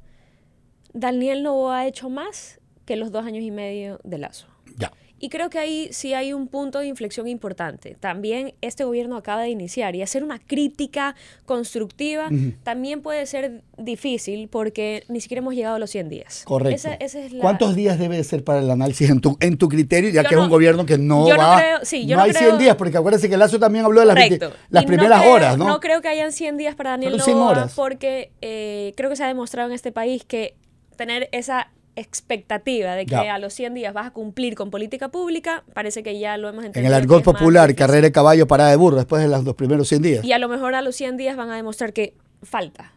Daniel Novoa ha hecho más que los dos años y medio de Lazo. Ya. Y creo que ahí sí hay un punto de inflexión importante. También este gobierno acaba de iniciar y hacer una crítica constructiva también puede ser difícil porque ni siquiera hemos llegado a los 100 días. Correcto. Esa- esa es la- ¿Cuántos días debe de ser para el análisis en tu, en tu criterio, ya Yo que es un gobierno que no yo no va, creo- sí, yo no no hay creo- 100 días, porque acuérdense que Lazo también habló de las, 20 Correcto. las primeras creo- horas, ¿no? No creo que hayan 100 días para Daniel Fueron 100 Novoa horas. porque eh, creo que se ha demostrado en este país que tener esa expectativa de que Ya. a los 100 días vas a cumplir con política pública, parece que ya lo hemos En entendido. el que argot popular, carrera de caballo, parada de burro, después de los dos primeros 100 días. Y a lo mejor a los 100 días van a demostrar que falta.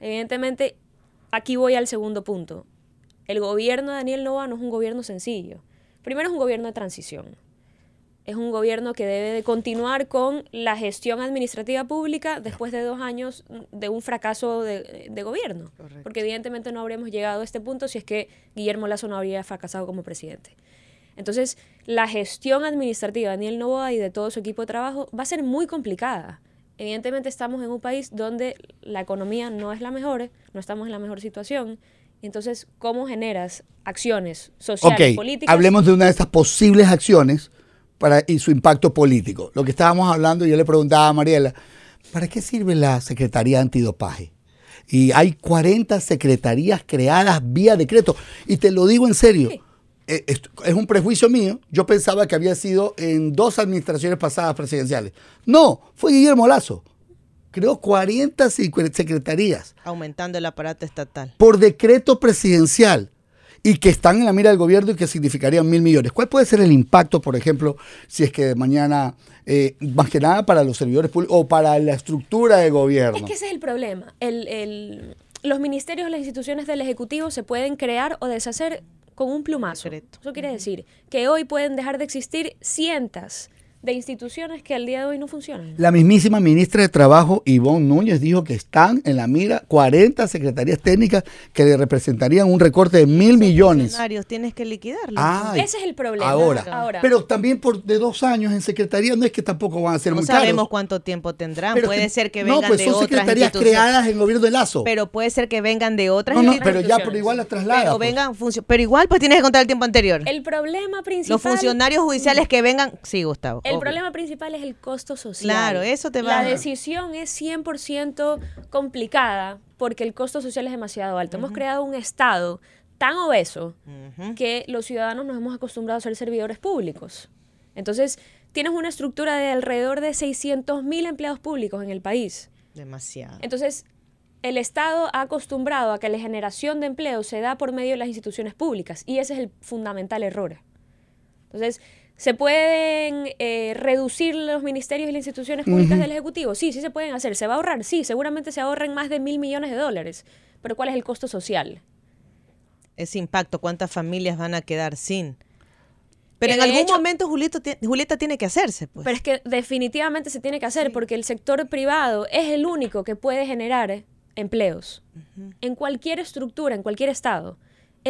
Evidentemente, aquí voy al segundo punto. El gobierno de Daniel Novoa no es un gobierno sencillo. Primero es un gobierno de transición. Es un gobierno que debe de continuar con la gestión administrativa pública después de dos años de un fracaso de, de gobierno. Porque evidentemente no habríamos llegado a este punto si es que Guillermo Lazo no habría fracasado como presidente. Entonces, la gestión administrativa de Daniel Novoa y de todo su equipo de trabajo va a ser muy complicada. Evidentemente estamos en un país donde la economía no es la mejor, no estamos en la mejor situación. Entonces, ¿cómo generas acciones sociales, políticas? hablemos de una de estas posibles acciones para, y su impacto político. Lo que estábamos hablando, yo le preguntaba a Mariela, ¿para qué sirve la Secretaría Antidopaje? Y hay 40 secretarías creadas vía decreto. Y te lo digo en serio, eh, es, es un prejuicio mío. Yo pensaba que había sido en dos administraciones pasadas presidenciales. No, fue Guillermo Lazo. Creó 40 secre- secretarías Aumentando el aparato estatal. por decreto presidencial y que están en la mira del gobierno y que significarían mil millones. ¿Cuál puede ser el impacto, por ejemplo, si es que mañana, eh, más que nada para los servidores públicos o para la estructura de gobierno? Es que ese es el problema. El, el- los ministerios, las instituciones del Ejecutivo se pueden crear o deshacer con un plumazo. Eso quiere decir que hoy pueden dejar de existir cientos de instituciones que al día de hoy no funcionan. La mismísima ministra de Trabajo, Ivonne Núñez, dijo que están en la mira 40 secretarías técnicas que le representarían un recorte de mil millones. Funcionarios, tienes que liquidarlos. Ay, Ese es el problema. Ahora, Ahora. pero también por de dos años en secretaría no es que tampoco van a ser no muy sabemos caros. cuánto tiempo tendrán. Pero puede que- ser que no, vengan pues de son otras secretarías creadas en el gobierno de Lazo. Pero puede ser que vengan de otras No, no, pero ya, pero igual las traslada. Pero pues. vengan pero igual pues tienes que contar el tiempo anterior. El problema principal. Los funcionarios judiciales que vengan, sí, Gustavo. El obvio. problema principal es el costo social. Claro, eso te La va- decisión es 100% complicada porque el costo social es demasiado alto. Hemos creado un Estado tan obeso que los ciudadanos nos hemos acostumbrado a ser servidores públicos. Entonces, tienes una estructura de alrededor de 600 mil empleados públicos en el país. Demasiado. Entonces, el Estado ha acostumbrado a que la generación de empleo se da por medio de las instituciones públicas y ese es el fundamental error. Entonces, ¿se pueden eh, reducir los ministerios y las instituciones públicas del Ejecutivo? Sí, sí se pueden hacer. ¿Se va a ahorrar? Sí, seguramente se ahorren más de mil millones de dólares. Pero ¿cuál es el costo social? Ese impacto, ¿cuántas familias van a quedar sin? Pero Eh, en algún hecho- momento Julieta tiene que hacerse, pues. Pero es que definitivamente se tiene que hacer porque el sector privado es el único que puede generar empleos. En cualquier estructura, en cualquier estado.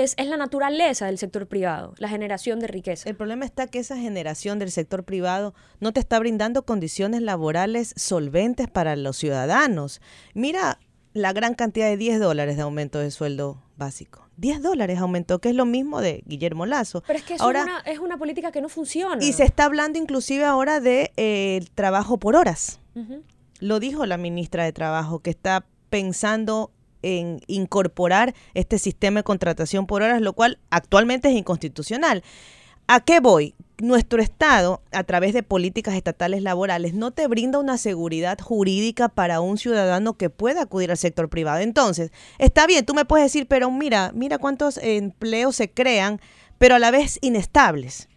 Es, es la naturaleza del sector privado, la generación de riqueza. El problema está que esa generación del sector privado no te está brindando condiciones laborales solventes para los ciudadanos. Mira la gran cantidad de 10 dólares de aumento de sueldo básico. 10 dólares aumentó, que es lo mismo de Guillermo Lazo. Pero es que eso ahora, es, una, es una política que no funciona. y se está hablando inclusive ahora de eh, el trabajo por horas. Lo dijo la ministra de Trabajo, que está pensando en incorporar este sistema de contratación por horas, lo cual actualmente es inconstitucional. ¿A qué voy? Nuestro Estado, a través de políticas estatales laborales, no te brinda una seguridad jurídica para un ciudadano que pueda acudir al sector privado. Entonces, está bien, tú me puedes decir, pero mira, mira cuántos empleos se crean, pero a la vez inestables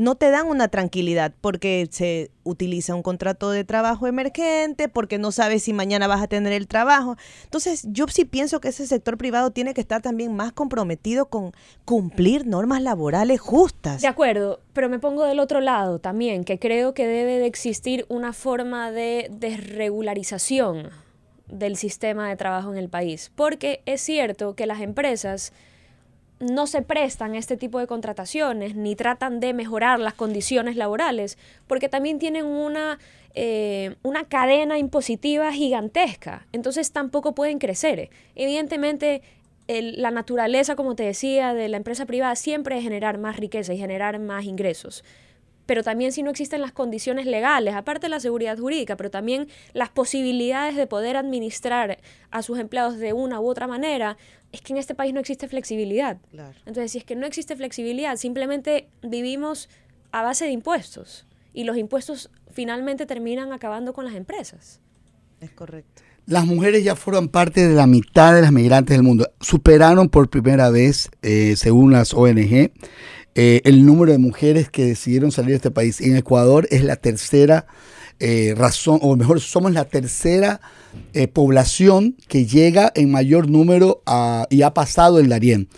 no te dan una tranquilidad porque se utiliza un contrato de trabajo emergente, porque no sabes si mañana vas a tener el trabajo. Entonces, yo sí pienso que ese sector privado tiene que estar también más comprometido con cumplir normas laborales justas. De acuerdo, pero me pongo del otro lado también, que creo que debe de existir una forma de desregularización del sistema de trabajo en el país, porque es cierto que las empresas no se prestan a este tipo de contrataciones ni tratan de mejorar las condiciones laborales, porque también tienen una, eh, una cadena impositiva gigantesca, entonces tampoco pueden crecer. Evidentemente, el- la naturaleza, como te decía, de la empresa privada siempre es generar más riqueza y generar más ingresos. Pero también si no existen las condiciones legales, aparte de la seguridad jurídica, pero también las posibilidades de poder administrar a sus empleados de una u otra manera, es que en este país no existe flexibilidad. Entonces, si es que no existe flexibilidad, simplemente vivimos a base de impuestos. Y los impuestos finalmente terminan acabando con las empresas. Es correcto. Las mujeres ya forman parte de la mitad de las migrantes del mundo. Superaron por primera vez, eh, según las ONG, eh, el número de mujeres que decidieron salir de este país. En Ecuador es la tercera eh, razón, o mejor, somos la tercera eh, población que llega en mayor número y ha pasado el Darién.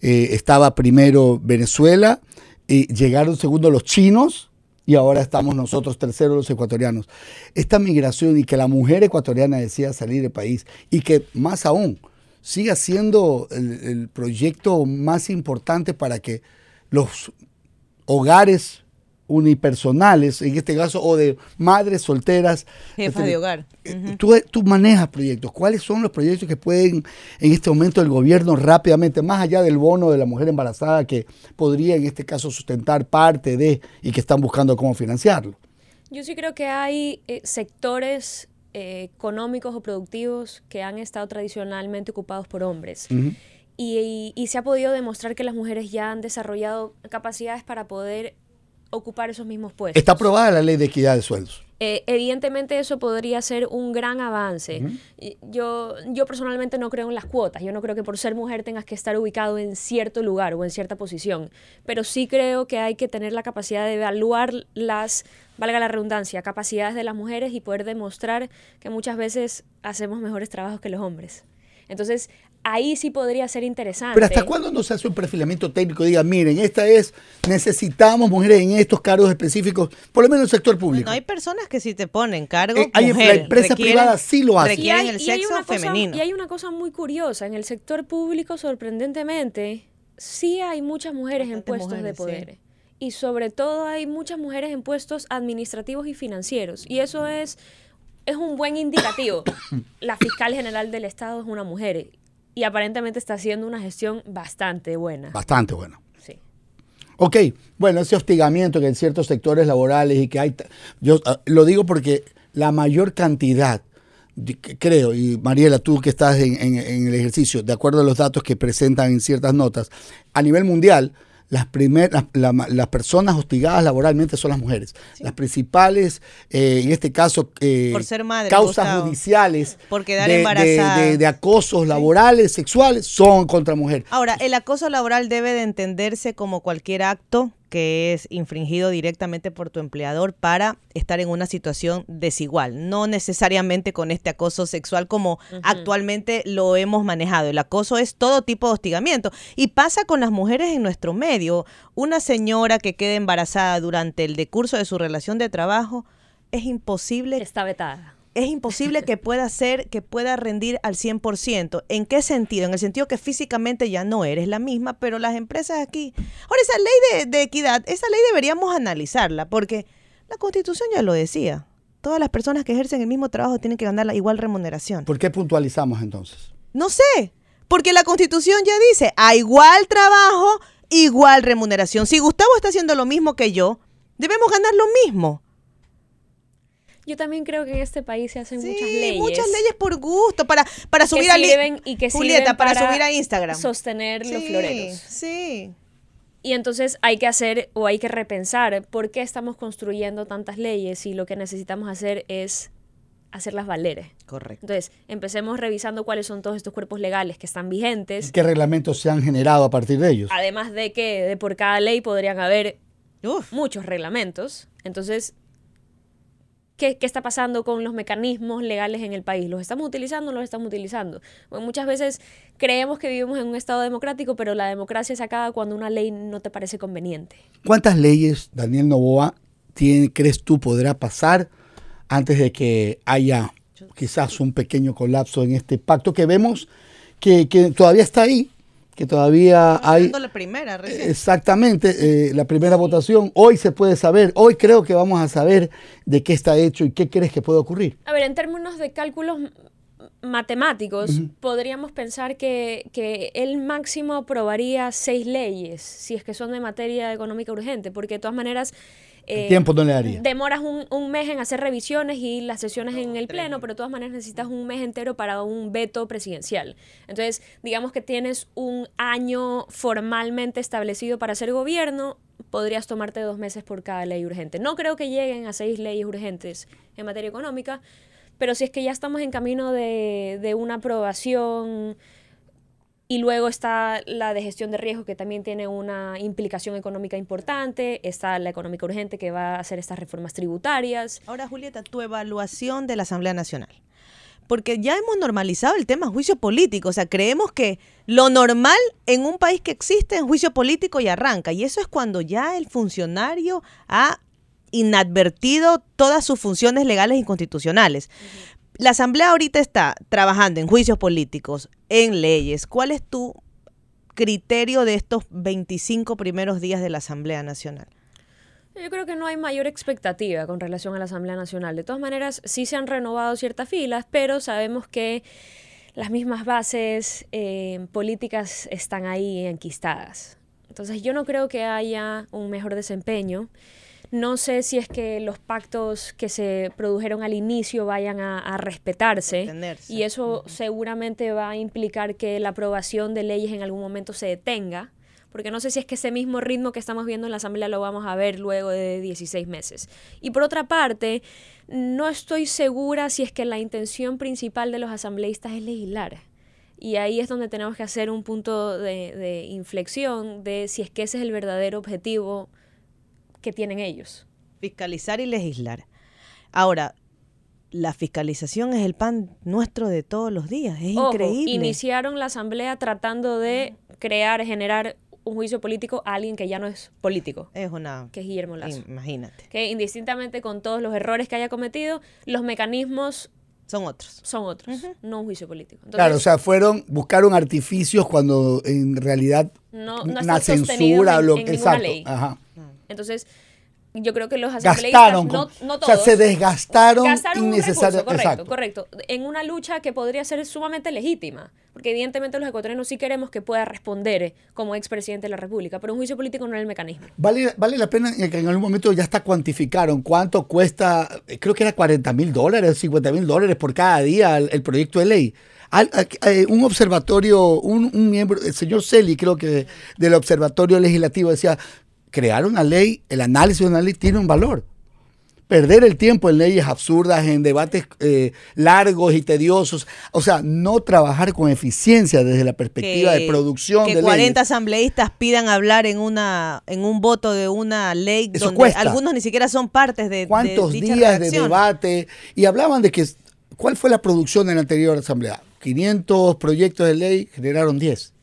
Estaba primero Venezuela, y llegaron segundo los chinos, y ahora estamos nosotros terceros los ecuatorianos. Esta migración y que la mujer ecuatoriana decida salir del país y que más aún siga siendo el proyecto más importante para que los hogares unipersonales, en este caso, o de madres solteras. Jefa este, de hogar. eh, Tú, tú manejas proyectos. ¿Cuáles son los proyectos que pueden en este momento el gobierno rápidamente, más allá del bono de la mujer embarazada que podría en este caso sustentar parte de y que están buscando cómo financiarlo? Yo sí creo que hay eh, sectores eh, económicos o productivos que han estado tradicionalmente ocupados por hombres. Y, y- y se ha podido demostrar que las mujeres ya han desarrollado capacidades para poder ocupar esos mismos puestos. Está aprobada la ley de equidad de sueldos. Eh, evidentemente eso podría ser un gran avance. Yo, yo personalmente no creo en las cuotas. Yo no creo que por ser mujer tengas que estar ubicado en cierto lugar o en cierta posición. Pero sí creo que hay que tener la capacidad de evaluar las, valga la redundancia, capacidades de las mujeres y poder demostrar que muchas veces hacemos mejores trabajos que los hombres. Entonces, ahí sí podría ser interesante. Pero ¿hasta cuándo no se hace un perfilamiento técnico? Diga, miren, esta es, necesitamos mujeres en estos cargos específicos, por lo menos en el sector público. No hay personas que si te ponen cargo, Eh, hay- la mujer, empresa requieren- privada sí lo hace. Requieren Y hay- el y hay sexo una cosa- femenino. y hay una cosa muy curiosa, en el sector público, sorprendentemente, sí hay muchas mujeres en puestos de sí. poder. Y sobre todo hay muchas mujeres en puestos administrativos y financieros. Y eso es, es un buen indicativo. La fiscal general del Estado es una mujer y aparentemente está haciendo una gestión bastante buena. Bastante bueno. Sí. Ok, bueno, ese hostigamiento que en ciertos sectores laborales y que hay, yo ah, lo digo porque la mayor cantidad, creo, y Mariela, tú que estás en, en- en el ejercicio, de acuerdo a los datos que presentan en ciertas notas, a nivel mundial, las, primer, las, la- las personas hostigadas laboralmente son las mujeres. Las principales, eh, en este caso, eh, Por ser madre, causas Gustavo. judiciales Por quedar de, embarazada. de- de acosos laborales, sexuales, son contra mujeres. Ahora, el acoso laboral debe de entenderse como cualquier acto que es infringido directamente por tu empleador para estar en una situación desigual, no necesariamente con este acoso sexual como actualmente lo hemos manejado. El acoso es todo tipo de hostigamiento y pasa con las mujeres en nuestro medio. Una señora que quede embarazada durante el decurso de su relación de trabajo es imposible. Está vetada. Es imposible que pueda ser, que pueda rendir al 100%. ¿En qué sentido? En el sentido que físicamente ya no eres la misma, pero las empresas aquí... Ahora, esa ley de, de equidad, esa ley deberíamos analizarla, porque la Constitución ya lo decía. Todas las personas que ejercen el mismo trabajo tienen que ganar la igual remuneración. ¿Por qué puntualizamos entonces? No sé, porque la Constitución ya dice, a igual trabajo, igual remuneración. Si Gustavo está haciendo lo mismo que yo, debemos ganar lo mismo. Yo también creo que en este país se hacen muchas leyes. muchas leyes por gusto, para, para que subir a y que Julieta, para, subir a Instagram. Sostener los floreros. Sí. Y entonces hay que hacer o hay que repensar por qué estamos construyendo tantas leyes y lo que necesitamos hacer es hacerlas valer. Correcto. Entonces, empecemos revisando cuáles son todos estos cuerpos legales que están vigentes. ¿Qué reglamentos se han generado a partir de ellos? Además de que de por cada ley podrían haber muchos reglamentos. Entonces, ¿qué, qué está pasando con los mecanismos legales en el país? ¿Los estamos utilizando o no los estamos utilizando? Porque muchas veces creemos que vivimos en un Estado democrático, pero la democracia se acaba cuando una ley no te parece conveniente. ¿Cuántas leyes, Daniel Novoa, tiene, crees tú podrá pasar antes de que haya quizás un pequeño colapso en este pacto que vemos que, que todavía está ahí, que todavía hay... Dando la primera recién. Exactamente, eh, la primera votación. Hoy se puede saber, hoy creo que vamos a saber de qué está hecho y qué crees que puede ocurrir. A ver, en términos de cálculos matemáticos, podríamos pensar que, que el máximo aprobaría seis leyes, si es que son de materia económica urgente, porque de todas maneras... El tiempo no le daría. Demoras un, un mes en hacer revisiones y las sesiones en el Pleno, pero de todas maneras necesitas un mes entero para un veto presidencial. Entonces, digamos que tienes un año formalmente establecido para hacer gobierno, podrías tomarte dos meses por cada ley urgente. No creo que lleguen a seis leyes urgentes en materia económica, pero si es que ya estamos en camino de, de una aprobación y luego está la de gestión de riesgo que también tiene una implicación económica importante, está la económica urgente que va a hacer estas reformas tributarias. Ahora, Julieta, tu evaluación de la Asamblea Nacional. Porque ya hemos normalizado el tema juicio político. O sea, creemos que lo normal en un país que existe es juicio político y arranca. Y eso es cuando ya el funcionario ha inadvertido todas sus funciones legales y constitucionales. La Asamblea ahorita está trabajando en juicios políticos, en leyes. ¿Cuál es tu criterio de estos 25 primeros días de la Asamblea Nacional? Yo creo que no hay mayor expectativa con relación a la Asamblea Nacional. De todas maneras, sí se han renovado ciertas filas, pero sabemos que las mismas bases eh, políticas están ahí enquistadas. Entonces yo no creo que haya un mejor desempeño. No sé si es que los pactos que se produjeron al inicio vayan a, a respetarse Mantenerse. y eso seguramente va a implicar que la aprobación de leyes en algún momento se detenga, porque no sé si es que ese mismo ritmo que estamos viendo en la Asamblea lo vamos a ver luego de 16 meses. Y por otra parte, no estoy segura si es que la intención principal de los asambleístas es legislar. Y ahí es donde tenemos que hacer un punto de, de inflexión de si es que ese es el verdadero objetivo que tienen ellos. Fiscalizar y legislar. Ahora, la fiscalización es el pan nuestro de todos los días. Es Ojo, increíble. iniciaron la asamblea tratando de crear, generar un juicio político a alguien que ya no es político. Es una... Que es Guillermo Lazo. Imagínate. Que indistintamente con todos los errores que haya cometido, los mecanismos son otros. Son otros, no un juicio político. Entonces, claro, o sea, fueron, buscaron artificios cuando en realidad no, no sostenido censura en, lo que exacto. ley. Ajá. Entonces, yo creo que los asambleístas, Gastaron, no, no o sea, se desgastaron gastaron un recurso, innecesaria- correcto, correcto, en una lucha que podría ser sumamente legítima, porque evidentemente los ecuatorianos sí queremos que pueda responder como expresidente de la República, pero un juicio político no es el mecanismo. Vale, vale la pena que en algún momento ya está cuantificaron cuánto cuesta, creo que era 40 mil dólares, 50 mil dólares por cada día el, el proyecto de ley. Al- eh, un observatorio, un, un miembro, el señor Celi, creo que del observatorio legislativo decía, crear una ley, el análisis de una ley tiene un valor. Perder el tiempo en leyes absurdas, en debates eh, largos y tediosos, o sea, no trabajar con eficiencia desde la perspectiva de producción que de 40 leyes. asambleístas pidan hablar en una en un voto de una ley Eso donde cuesta. algunos ni siquiera son partes de, de cuántos dicha días de debate y hablaban de que cuál fue la producción en la anterior asamblea 500 proyectos de ley generaron 10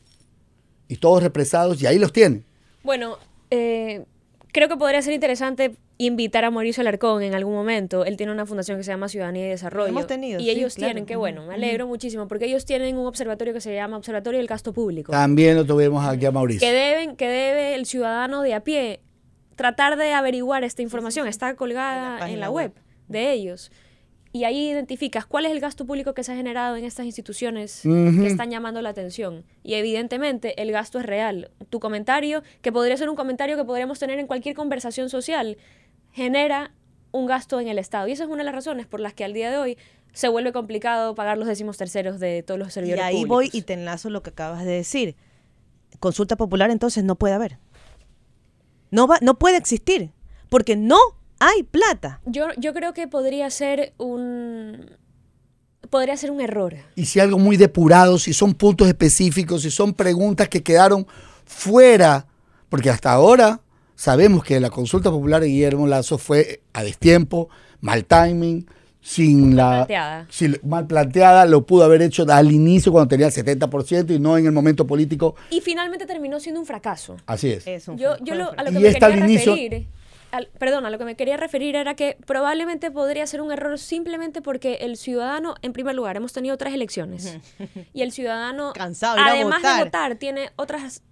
y todos represados y ahí los tienen Bueno, eh, creo que podría ser interesante invitar a Mauricio Alarcón en algún momento. Él tiene una fundación que se llama Ciudadanía y Desarrollo. hemos tenido, y sí, ellos claro. tienen, qué bueno, me alegro muchísimo, porque ellos tienen un observatorio que se llama Observatorio del Gasto Público. también lo tuvimos aquí a Mauricio que deben que debe el ciudadano de a pie tratar de averiguar esta información está colgada en la, página web de ellos y ahí identificas cuál es el gasto público que se ha generado en estas instituciones que están llamando la atención y evidentemente el gasto es real tu comentario que podría ser un comentario que podríamos tener en cualquier conversación social genera un gasto en el Estado y esa es una de las razones por las que al día de hoy se vuelve complicado pagar los décimos terceros de todos los Y servidores ahí públicos. voy y te enlazo lo que acabas de decir. Consulta popular entonces no puede haber. No va, no puede existir, porque no hay plata. Yo, yo creo que podría ser un podría ser un error. y si algo muy depurado si son puntos específicos si son preguntas que quedaron fuera porque hasta ahora sabemos que la consulta popular de Guillermo Lazo fue a destiempo mal timing sin la planteada. sin- mal planteada lo pudo haber hecho al inicio cuando tenía el 70% y no en el momento político Y finalmente terminó siendo un fracaso. así es Yo, yo lo- a lo que Y me está quería al inicio- referir, al- perdón, a lo que me quería referir era que probablemente podría ser un error simplemente porque el ciudadano, en primer lugar, hemos tenido tres elecciones y el ciudadano, Cansado de además votar. de votar, tiene otras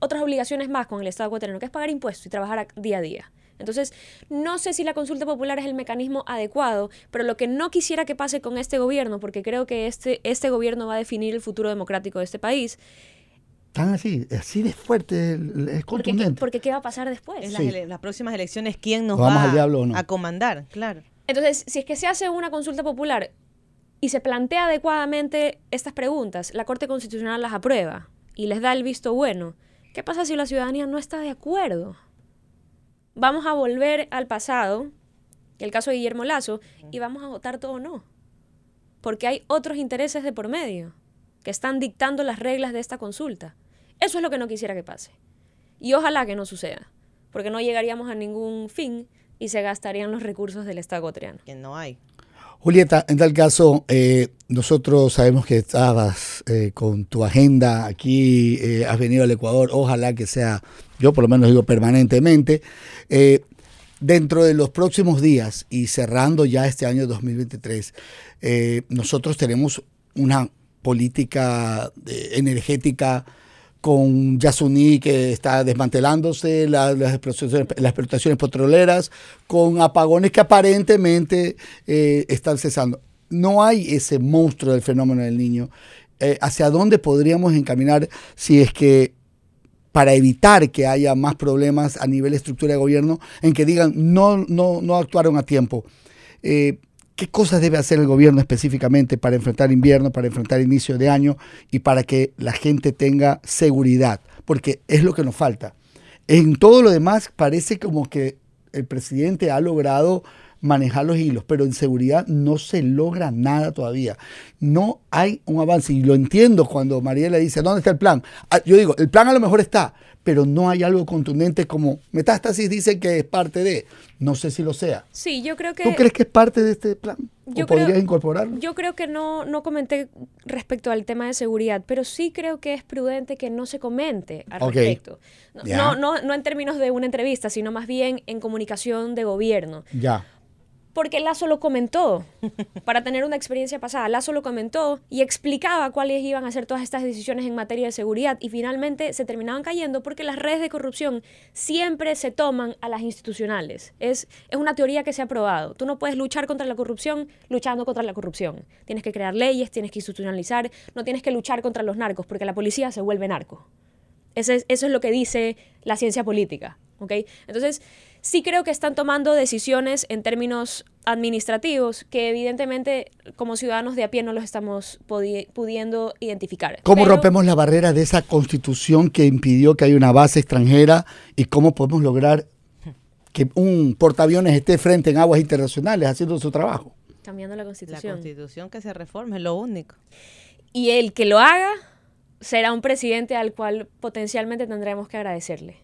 otras obligaciones más con el Estado ecuatoriano, que es pagar impuestos y trabajar a- día a día. Entonces, no sé si la consulta popular es el mecanismo adecuado, pero lo que no quisiera que pase con este gobierno, porque creo que este, este gobierno va a definir el futuro democrático de este país, tan así así de fuerte es porque, contundente porque ¿qué va a pasar después? En las, próximas elecciones, ¿quién nos ¿Nos vamos va al diablo o no? a comandar? Claro. Entonces, si es que se hace una consulta popular y se plantea adecuadamente estas preguntas, la Corte Constitucional las aprueba y les da el visto bueno, ¿qué pasa si la ciudadanía no está de acuerdo? Vamos a volver al pasado, el caso de Guillermo Lazo, y vamos a votar todo no. Porque hay otros intereses de por medio que están dictando las reglas de esta consulta. Eso es lo que no quisiera que pase. Y ojalá que no suceda, porque no llegaríamos a ningún fin y se gastarían los recursos del Estado ecuatoriano. Que no hay. Julieta, en tal caso, eh, nosotros sabemos que estabas eh, con tu agenda aquí, eh, has venido al Ecuador, ojalá que sea, yo por lo menos digo permanentemente. Eh, dentro de los próximos días y cerrando ya este año 2023, eh, nosotros tenemos una política energética con Yasuní que está desmantelándose, la- las, explotaciones, las explotaciones petroleras, con apagones que aparentemente eh, están cesando. No hay ese monstruo del fenómeno del niño. Eh, ¿Hacia dónde podríamos encaminar si es que para evitar que haya más problemas a nivel de estructura de gobierno en que digan no, no, no actuaron a tiempo? Eh, ¿Qué cosas debe hacer el gobierno específicamente para enfrentar invierno, para enfrentar inicio de año y para que la gente tenga seguridad? Porque es lo que nos falta. En todo lo demás parece como que el presidente ha logrado manejar los hilos, pero en seguridad no se logra nada todavía. No hay un avance y lo entiendo cuando Mariela dice, ¿dónde está el plan? Ah, Yo digo, el plan a lo mejor está, pero no hay algo contundente como Metástasis dice que es parte de, no sé si lo sea. Sí, yo creo que... ¿Tú crees que es parte de este plan? Yo ¿O podrías incorporarlo? Yo creo que no, no comenté respecto al tema de seguridad, pero sí creo que es prudente que no se comente al respecto. No, no, no en términos de una entrevista, sino más bien en comunicación de gobierno. Ya. Porque Lazo lo comentó, para tener una experiencia pasada. Lazo lo comentó y explicaba cuáles iban a ser todas estas decisiones en materia de seguridad y finalmente se terminaban cayendo porque las redes de corrupción siempre se toman a las institucionales. Es, es una teoría que se ha probado. Tú no puedes luchar contra la corrupción luchando contra la corrupción. Tienes que crear leyes, tienes que institucionalizar, no tienes que luchar contra los narcos porque la policía se vuelve narco. Eso es, eso es lo que dice la ciencia política. ¿ok? Entonces, sí creo que están tomando decisiones en términos administrativos que evidentemente como ciudadanos de a pie no los estamos pudiendo identificar. ¿Cómo rompemos la barrera de esa constitución que impidió que haya una base extranjera y cómo podemos lograr que un portaaviones esté frente en aguas internacionales haciendo su trabajo? Cambiando la constitución. La constitución que se reforme, es lo único. Y el que lo haga será un presidente al cual potencialmente tendremos que agradecerle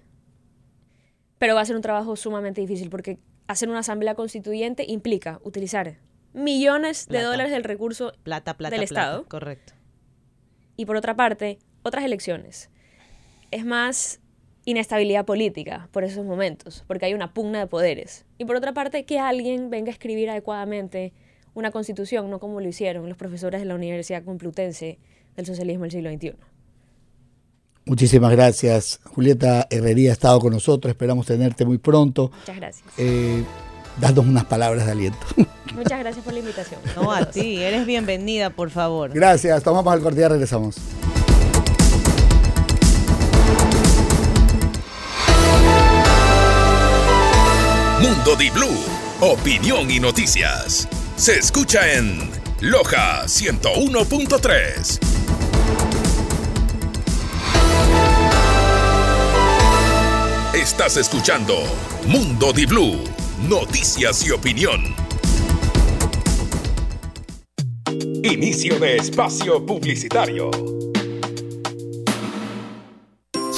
pero va a ser un trabajo sumamente difícil porque hacer una asamblea constituyente implica utilizar millones de dólares del recurso plata, plata, del Estado. Correcto. Y por otra parte, otras elecciones. Es más inestabilidad política por esos momentos, porque hay una pugna de poderes. Y por otra parte, que alguien venga a escribir adecuadamente una constitución, no como lo hicieron los profesores de la Universidad Complutense del socialismo del siglo XXI. Muchísimas gracias. Julieta Herrería ha estado con nosotros. Esperamos tenerte muy pronto. Muchas gracias. Eh, danos unas palabras de aliento. Muchas gracias por la invitación. No, a ti. Eres bienvenida, por favor. Gracias. Tomamos al corte y regresamos. Mundo Di Blue. Opinión y noticias. Se escucha en Loja 101.3. Estás escuchando Mundo Di Blue, noticias y opinión. Inicio de espacio publicitario.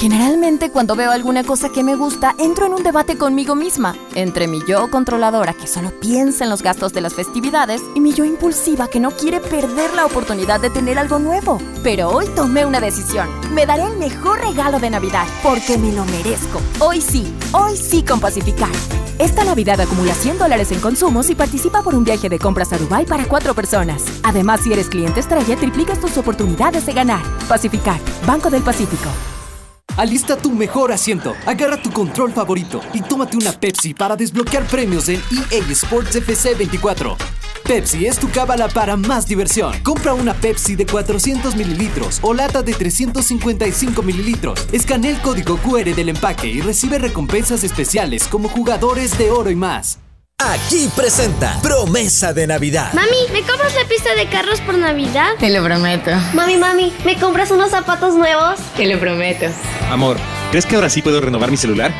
Generalmente cuando veo alguna cosa que me gusta, entro en un debate conmigo misma, entre mi yo controladora que solo piensa en los gastos de las festividades y mi yo impulsiva que no quiere perder la oportunidad de tener algo nuevo. Pero hoy tomé una decisión. Me daré el mejor regalo de Navidad porque me lo merezco. Hoy sí, hoy sí con Pacificar. Esta Navidad acumula 100 dólares en consumos y participa por un viaje de compras a Dubai para cuatro personas. Además, si eres cliente estrella, triplicas tus oportunidades de ganar. Pacificar, Banco del Pacífico. Alista tu mejor asiento, agarra tu control favorito y tómate una Pepsi para desbloquear premios en EA Sports FC 24. Pepsi es tu cábala para más diversión. Compra una Pepsi de 400 mililitros o lata de 355 mililitros. Escanea el código QR del empaque y recibe recompensas especiales como jugadores de oro y más. Aquí presenta Promesa de Navidad. Mami, ¿me compras la pista de carros por Navidad? Te lo prometo. Mami, mami, ¿me compras unos zapatos nuevos? Te lo prometo. Amor, ¿crees que ahora sí puedo renovar mi celular?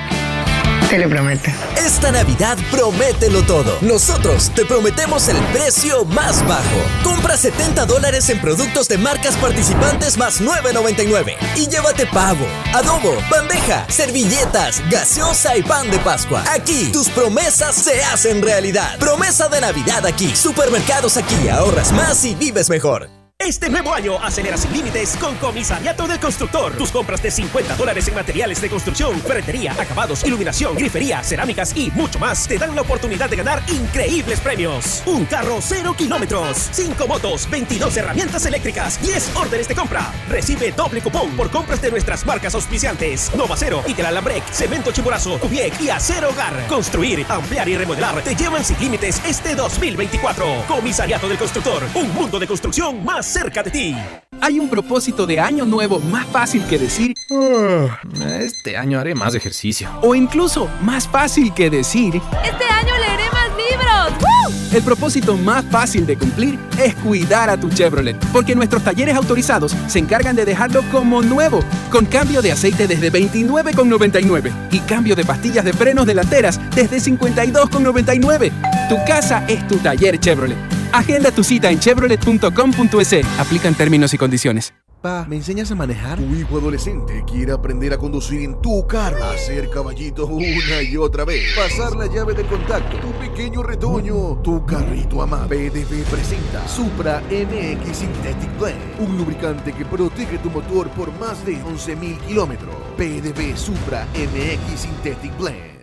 Te lo prometo. Esta Navidad promételo todo. Nosotros te prometemos el precio más bajo. Compra 70 dólares en productos de marcas participantes más 9.99 y llévate pavo, adobo, bandeja, servilletas, gaseosa y pan de Pascua. Aquí tus promesas se hacen realidad. Promesa de Navidad aquí. Supermercados aquí. Ahorras más y vives mejor. Este nuevo año acelera sin límites con Comisariato del Constructor. Tus compras de 50 dólares en materiales de construcción, ferretería, acabados, iluminación, grifería, cerámicas y mucho más te dan la oportunidad de ganar increíbles premios. Un carro cero kilómetros, 5 motos, 22 herramientas eléctricas, 10 órdenes de compra. Recibe doble cupón por compras de nuestras marcas auspiciantes. Nova Cero, Iteral Cemento Chimborazo, Tubiec y Acero Hogar. Construir, ampliar y remodelar te llevan sin límites este 2024. Comisariato del Constructor, un mundo de construcción más cerca de ti. Hay un propósito de año nuevo más fácil que decir, "Ah, este año haré más ejercicio. O incluso más fácil que decir, Este año leeré más libros. el propósito más fácil de cumplir es cuidar a tu Chevrolet, porque nuestros talleres autorizados se encargan de dejarlo como nuevo, con cambio de aceite desde 29,99 y cambio de pastillas de frenos delanteras desde 52,99. Tu casa es tu taller Chevrolet. Agenda tu cita en chevrolet.com.es. Aplican términos y condiciones. Pa, ¿me enseñas a manejar? Tu hijo adolescente quiere aprender a conducir en tu carro. Hacer caballito una y otra vez. Pasar la llave de contacto. Tu pequeño retoño. Tu carrito amado. PDV presenta Supra MX Synthetic Blend. Un lubricante que protege tu motor por más de 11.000 kilómetros. PDV Supra MX Synthetic Blend.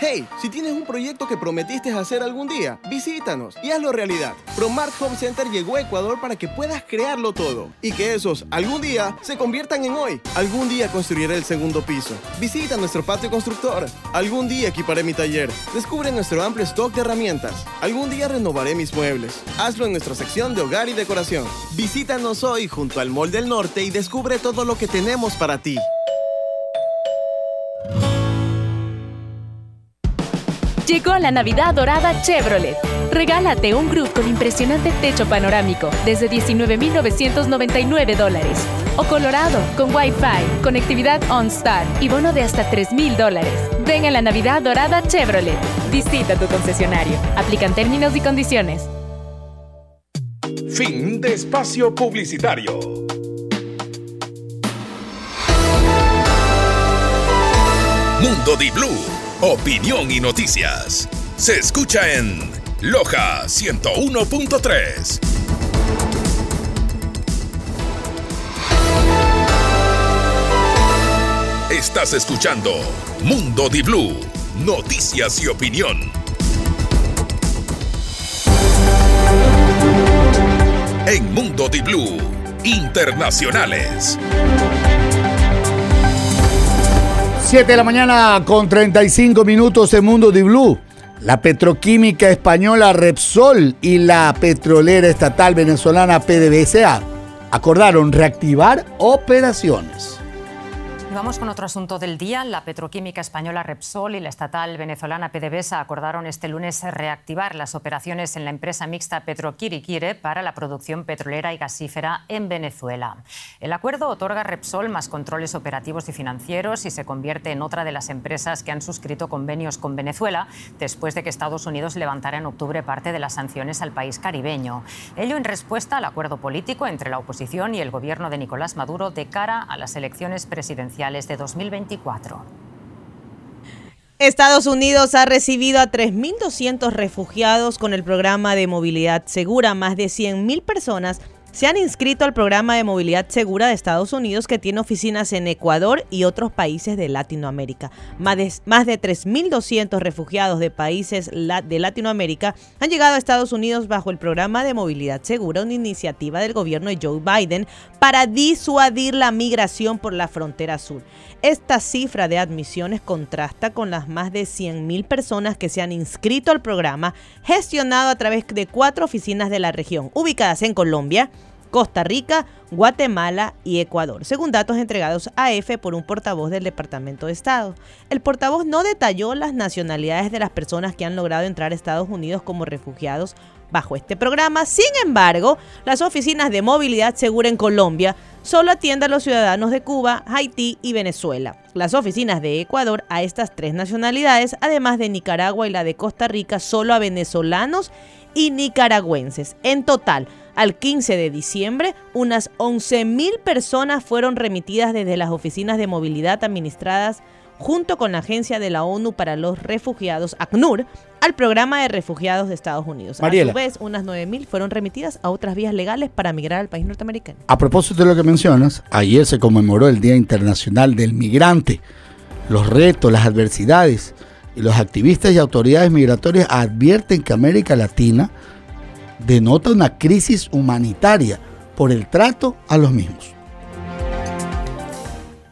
Hey, si tienes un proyecto que prometiste hacer algún día, visítanos y hazlo realidad. Promart Home Center llegó a Ecuador para que puedas crearlo todo y que esos algún día se conviertan en hoy. Algún día construiré el segundo piso. Visita nuestro patio constructor. Algún día equiparé mi taller. Descubre nuestro amplio stock de herramientas. Algún día renovaré mis muebles. Hazlo en nuestra sección de hogar y decoración. Visítanos hoy junto al Mall del Norte y descubre todo lo que tenemos para ti. Llegó la Navidad Dorada Chevrolet. Regálate un Groove con impresionante techo panorámico desde 19,999 dólares. O Colorado con Wi-Fi, conectividad OnStar y bono de hasta 3,000 dólares. Ven a la Navidad Dorada Chevrolet. Visita tu concesionario. Aplican términos y condiciones. Fin de espacio publicitario. Mundo Di Blue, opinión y noticias. Se escucha en Loja 101.3. Estás escuchando Mundo Di Blue, noticias y opinión. En Mundo Di Blue, internacionales. 7 de la mañana con 35 minutos en Mundo Di Blue. La petroquímica española Repsol y la petrolera estatal venezolana PDVSA acordaron reactivar operaciones. Vamos con otro asunto del día. La petroquímica española Repsol y la estatal venezolana PDVSA acordaron este lunes reactivar las operaciones en la empresa mixta Petroquiriquire para la producción petrolera y gasífera en Venezuela. El acuerdo otorga a Repsol más controles operativos y financieros y se convierte en otra de las empresas que han suscrito convenios con Venezuela después de que Estados Unidos levantara en octubre parte de las sanciones al país caribeño. Ello en respuesta al acuerdo político entre la oposición y el gobierno de Nicolás Maduro de cara a las elecciones presidenciales de 2024. Estados Unidos ha recibido a 3.200 refugiados con el programa de movilidad segura. Más de 100.000 personas se han inscrito al programa de movilidad segura de Estados Unidos que tiene oficinas en Ecuador y otros países de Latinoamérica. Más de, más de 3.200 refugiados de países de Latinoamérica han llegado a Estados Unidos bajo el programa de movilidad segura, una iniciativa del gobierno de Joe Biden para disuadir la migración por la frontera sur. Esta cifra de admisiones contrasta con las más de 100.000 personas que se han inscrito al programa gestionado a través de cuatro oficinas de la región, ubicadas en Colombia, Costa Rica, Guatemala y Ecuador, según datos entregados a EFE por un portavoz del Departamento de Estado. El portavoz no detalló las nacionalidades de las personas que han logrado entrar a Estados Unidos como refugiados bajo este programa. Sin embargo, las oficinas de movilidad segura en Colombia solo atienden a los ciudadanos de Cuba, Haití y Venezuela. Las oficinas de Ecuador a estas tres nacionalidades, además de Nicaragua y la de Costa Rica, solo a venezolanos y nicaragüenses. En total, al 15 de diciembre, unas 11.000 personas fueron remitidas desde las oficinas de movilidad administradas junto con la Agencia de la ONU para los Refugiados, ACNUR, al programa de refugiados de Estados Unidos. Mariela. A su vez, unas 9.000 fueron remitidas a otras vías legales para migrar al país norteamericano. A propósito de lo que mencionas, ayer se conmemoró el Día Internacional del Migrante. Los retos, las adversidades y los activistas y autoridades migratorias advierten que América Latina denota una crisis humanitaria por el trato a los mismos.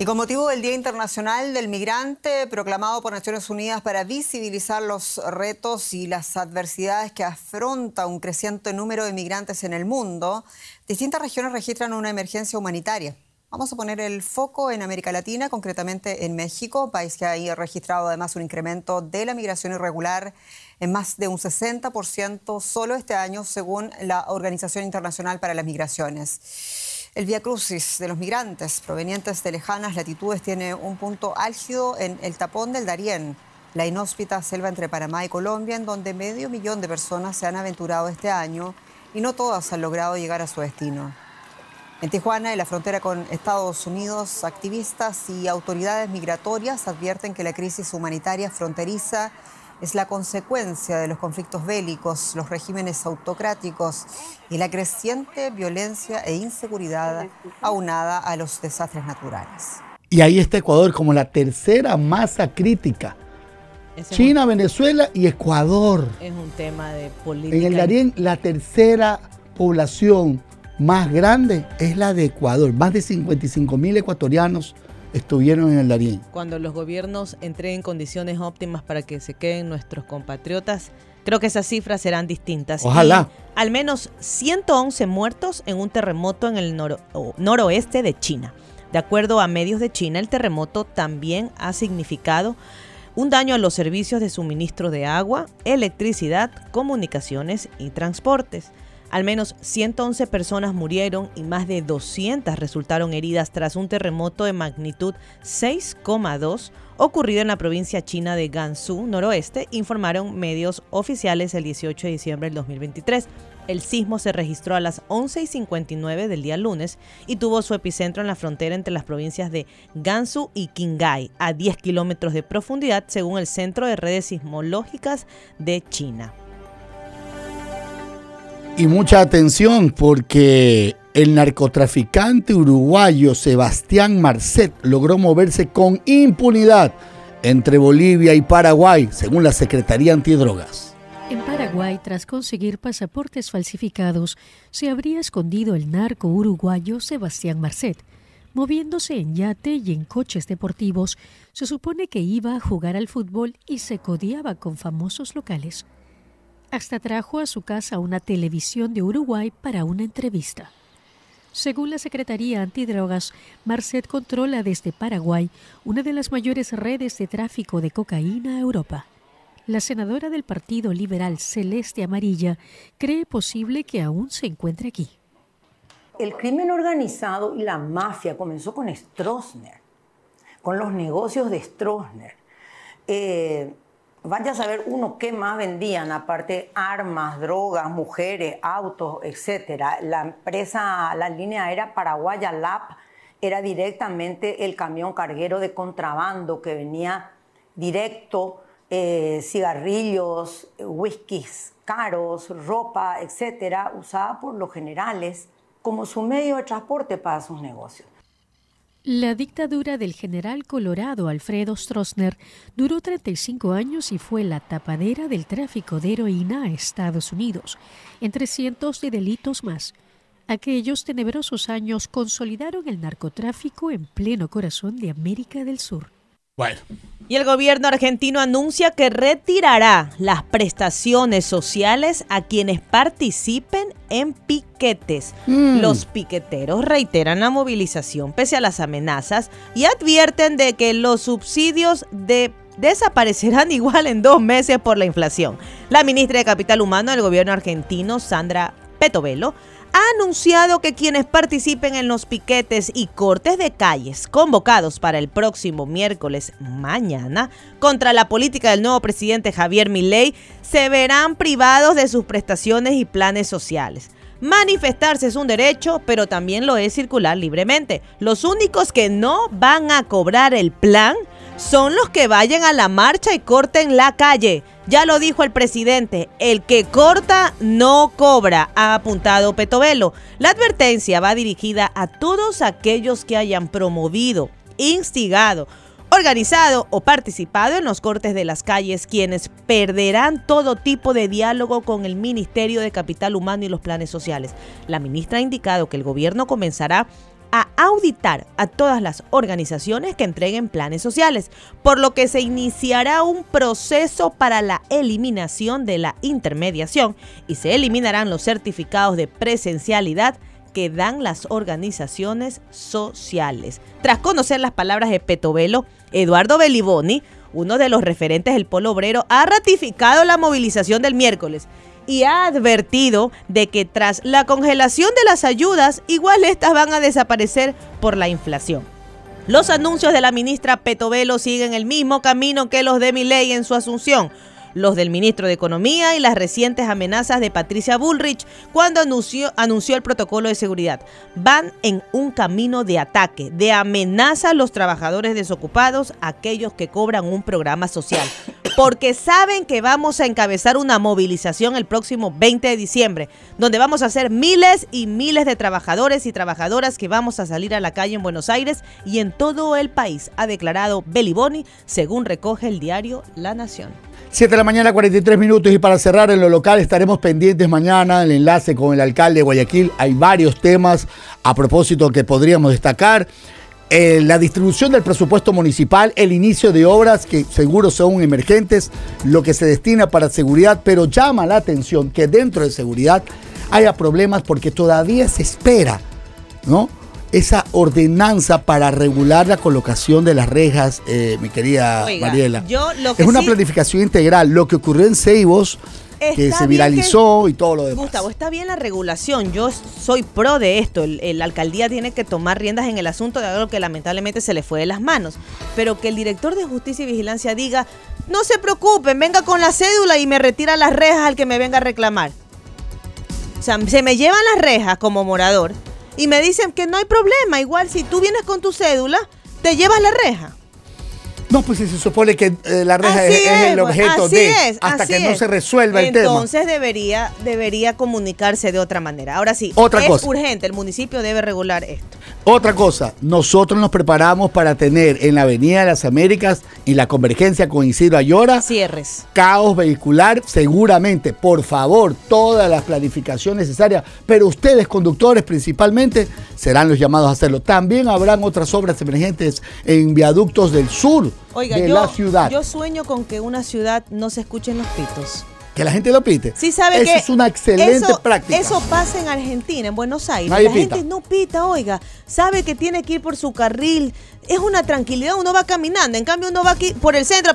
Y con motivo del Día Internacional del Migrante, proclamado por Naciones Unidas para visibilizar los retos y las adversidades que afronta un creciente número de migrantes en el mundo, distintas regiones registran una emergencia humanitaria. Vamos a poner el foco en América Latina, concretamente en México, país que ha registrado además un incremento de la migración irregular en más de un 60% solo este año, según la Organización Internacional para las Migraciones. El Via Crucis de los migrantes provenientes de lejanas latitudes tiene un punto álgido en el tapón del Darién, la inhóspita selva entre Panamá y Colombia, en donde medio millón de personas se han aventurado este año y no todas han logrado llegar a su destino. En Tijuana, en la frontera con Estados Unidos, activistas y autoridades migratorias advierten que la crisis humanitaria fronteriza es la consecuencia de los conflictos bélicos, los regímenes autocráticos y la creciente violencia e inseguridad aunada a los desastres naturales. Y ahí está Ecuador como la tercera masa crítica. Ese China, Venezuela y Ecuador. Es un tema de política. En el Darién, la tercera población más grande es la de Ecuador. Más de 55 mil ecuatorianos estuvieron en el Darién. Cuando los gobiernos entreguen condiciones óptimas para que se queden nuestros compatriotas, creo que esas cifras serán distintas. Ojalá. Y al menos 111 muertos en un terremoto en el noro- noroeste de China. De acuerdo a medios de China, el terremoto también ha significado un daño a los servicios de suministro de agua, electricidad, comunicaciones y transportes. Al menos 111 personas murieron y más de 200 resultaron heridas tras un terremoto de magnitud 6,2 ocurrido en la provincia china de Gansu, noroeste, informaron medios oficiales el 18 de diciembre del 2023. El sismo se registró a las 11 y 59 del día lunes y tuvo su epicentro en la frontera entre las provincias de Gansu y Qinghai, a 10 kilómetros de profundidad, según el Centro de Redes Sismológicas de China. Y mucha atención porque el narcotraficante uruguayo Sebastián Marcet logró moverse con impunidad entre Bolivia y Paraguay, según la Secretaría Antidrogas. En Paraguay, tras conseguir pasaportes falsificados, se habría escondido el narco uruguayo Sebastián Marcet. Moviéndose en yate y en coches deportivos, se supone que iba a jugar al fútbol y se codiaba con famosos locales. Hasta trajo a su casa una televisión de Uruguay para una entrevista. Según la Secretaría Antidrogas, Marcet controla desde Paraguay una de las mayores redes de tráfico de cocaína a Europa. La senadora del Partido Liberal Celeste Amarilla cree posible que aún se encuentre aquí. El crimen organizado y la mafia comenzó con Stroessner, con los negocios de Stroessner. Eh, vaya a saber uno qué más vendían, aparte armas, drogas, mujeres, autos, etcétera. La empresa, la línea aérea paraguaya LAP era directamente el camión carguero de contrabando que venía directo, eh, cigarrillos, whiskies caros, ropa, etcétera, usada por los generales como su medio de transporte para sus negocios. La dictadura del general colorado Alfredo Stroessner duró 35 años y fue la tapadera del tráfico de heroína a Estados Unidos, entre cientos de delitos más. Aquellos tenebrosos años consolidaron el narcotráfico en pleno corazón de América del Sur. Bueno. Y el gobierno argentino anuncia que retirará las prestaciones sociales a quienes participen en piquetes. Mm. Los piqueteros reiteran la movilización pese a las amenazas y advierten de que los subsidios de desaparecerán igual en dos meses por la inflación. La ministra de Capital Humano del gobierno argentino, Sandra Petovelo, ha anunciado que quienes participen en los piquetes y cortes de calles convocados para el próximo miércoles mañana contra la política del nuevo presidente Javier Milei se verán privados de sus prestaciones y planes sociales. Manifestarse es un derecho, pero también lo es circular libremente. Los únicos que no van a cobrar el plan son los que vayan a la marcha y corten la calle. Ya lo dijo el presidente, el que corta no cobra, ha apuntado Petovelo. La advertencia va dirigida a todos aquellos que hayan promovido, instigado, organizado o participado en los cortes de las calles, quienes perderán todo tipo de diálogo con el Ministerio de Capital Humano y los planes sociales. La ministra ha indicado que el gobierno comenzará a auditar a todas las organizaciones que entreguen planes sociales, por lo que se iniciará un proceso para la eliminación de la intermediación y se eliminarán los certificados de presencialidad que dan las organizaciones sociales. Tras conocer las palabras de Petovelo, Eduardo Beliboni, uno de los referentes del Polo Obrero, ha ratificado la movilización del miércoles y ha advertido de que tras la congelación de las ayudas, igual estas van a desaparecer por la inflación. Los anuncios de la ministra Petovelo siguen el mismo camino que los de Milei en su asunción los del ministro de Economía y las recientes amenazas de Patricia Bullrich cuando anunció, anunció el protocolo de seguridad. Van en un camino de ataque, de amenaza a los trabajadores desocupados, aquellos que cobran un programa social, porque saben que vamos a encabezar una movilización el próximo 20 de diciembre, donde vamos a hacer miles y miles de trabajadores y trabajadoras que vamos a salir a la calle en Buenos Aires y en todo el país, ha declarado Beliboni, según recoge el diario La Nación. 7 de la mañana, 43 minutos. Y para cerrar en lo local, estaremos pendientes mañana el enlace con el alcalde de Guayaquil. Hay varios temas a propósito que podríamos destacar. Eh, la distribución del presupuesto municipal, el inicio de obras que seguro son emergentes, lo que se destina para seguridad, pero llama la atención que dentro de seguridad haya problemas porque todavía se espera, ¿no? esa ordenanza para regular la colocación de las rejas, eh, mi querida Mariela. es una planificación integral. Lo que ocurrió en Ceibos, que se viralizó y todo lo demás. Gustavo, está bien la regulación. Yo soy pro de esto. la alcaldía tiene que tomar riendas en el asunto de algo que lamentablemente se le fue de las manos. Pero que el director de Justicia y Vigilancia diga, no se preocupen, venga con la cédula y me retira las rejas al que me venga a reclamar. O sea, se me llevan las rejas como morador y me dicen que no hay problema. Igual si tú vienes con tu cédula, te llevas la reja. No, pues si se supone que eh, la reja es, el objeto de hasta que no se resuelva el tema. Entonces debería debería comunicarse de otra manera. Ahora sí, otra es urgente, el municipio debe regular esto. Otra cosa, nosotros nos preparamos para tener en la Avenida de las Américas y la convergencia con Isidro Ayora cierres. Caos vehicular, seguramente. Por favor, todas las planificaciones necesarias, pero ustedes conductores principalmente serán los llamados a hacerlo. También habrán otras obras emergentes en viaductos del sur de la ciudad. Yo sueño con que una ciudad no se escuchen los pitos. Que la gente lo pite. Sí, sabe eso es una excelente práctica. Eso pasa en Argentina, en Buenos Aires. la gente no pita, oiga. Sabe que tiene que ir por su carril. Es una tranquilidad, uno va caminando. En cambio, uno va aquí por el centro.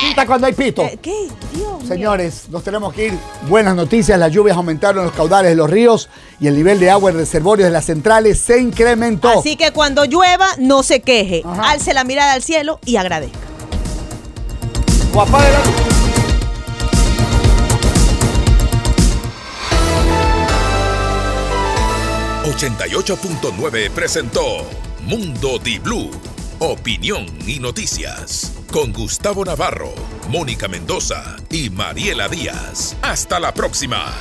Pita cuando hay pito. Eh, ¿Qué? Dios Señores, nos tenemos que ir. Buenas noticias. Las lluvias aumentaron los caudales de los ríos y el nivel de agua en reservorios de las centrales se incrementó. Así que cuando llueva, no se queje. Alce la mirada al cielo y agradezca. Guapa de la... 88.9 presentó Mundo Di Blue, opinión y noticias. Con Gustavo Navarro, Mónica Mendoza y Mariela Díaz. Hasta la próxima.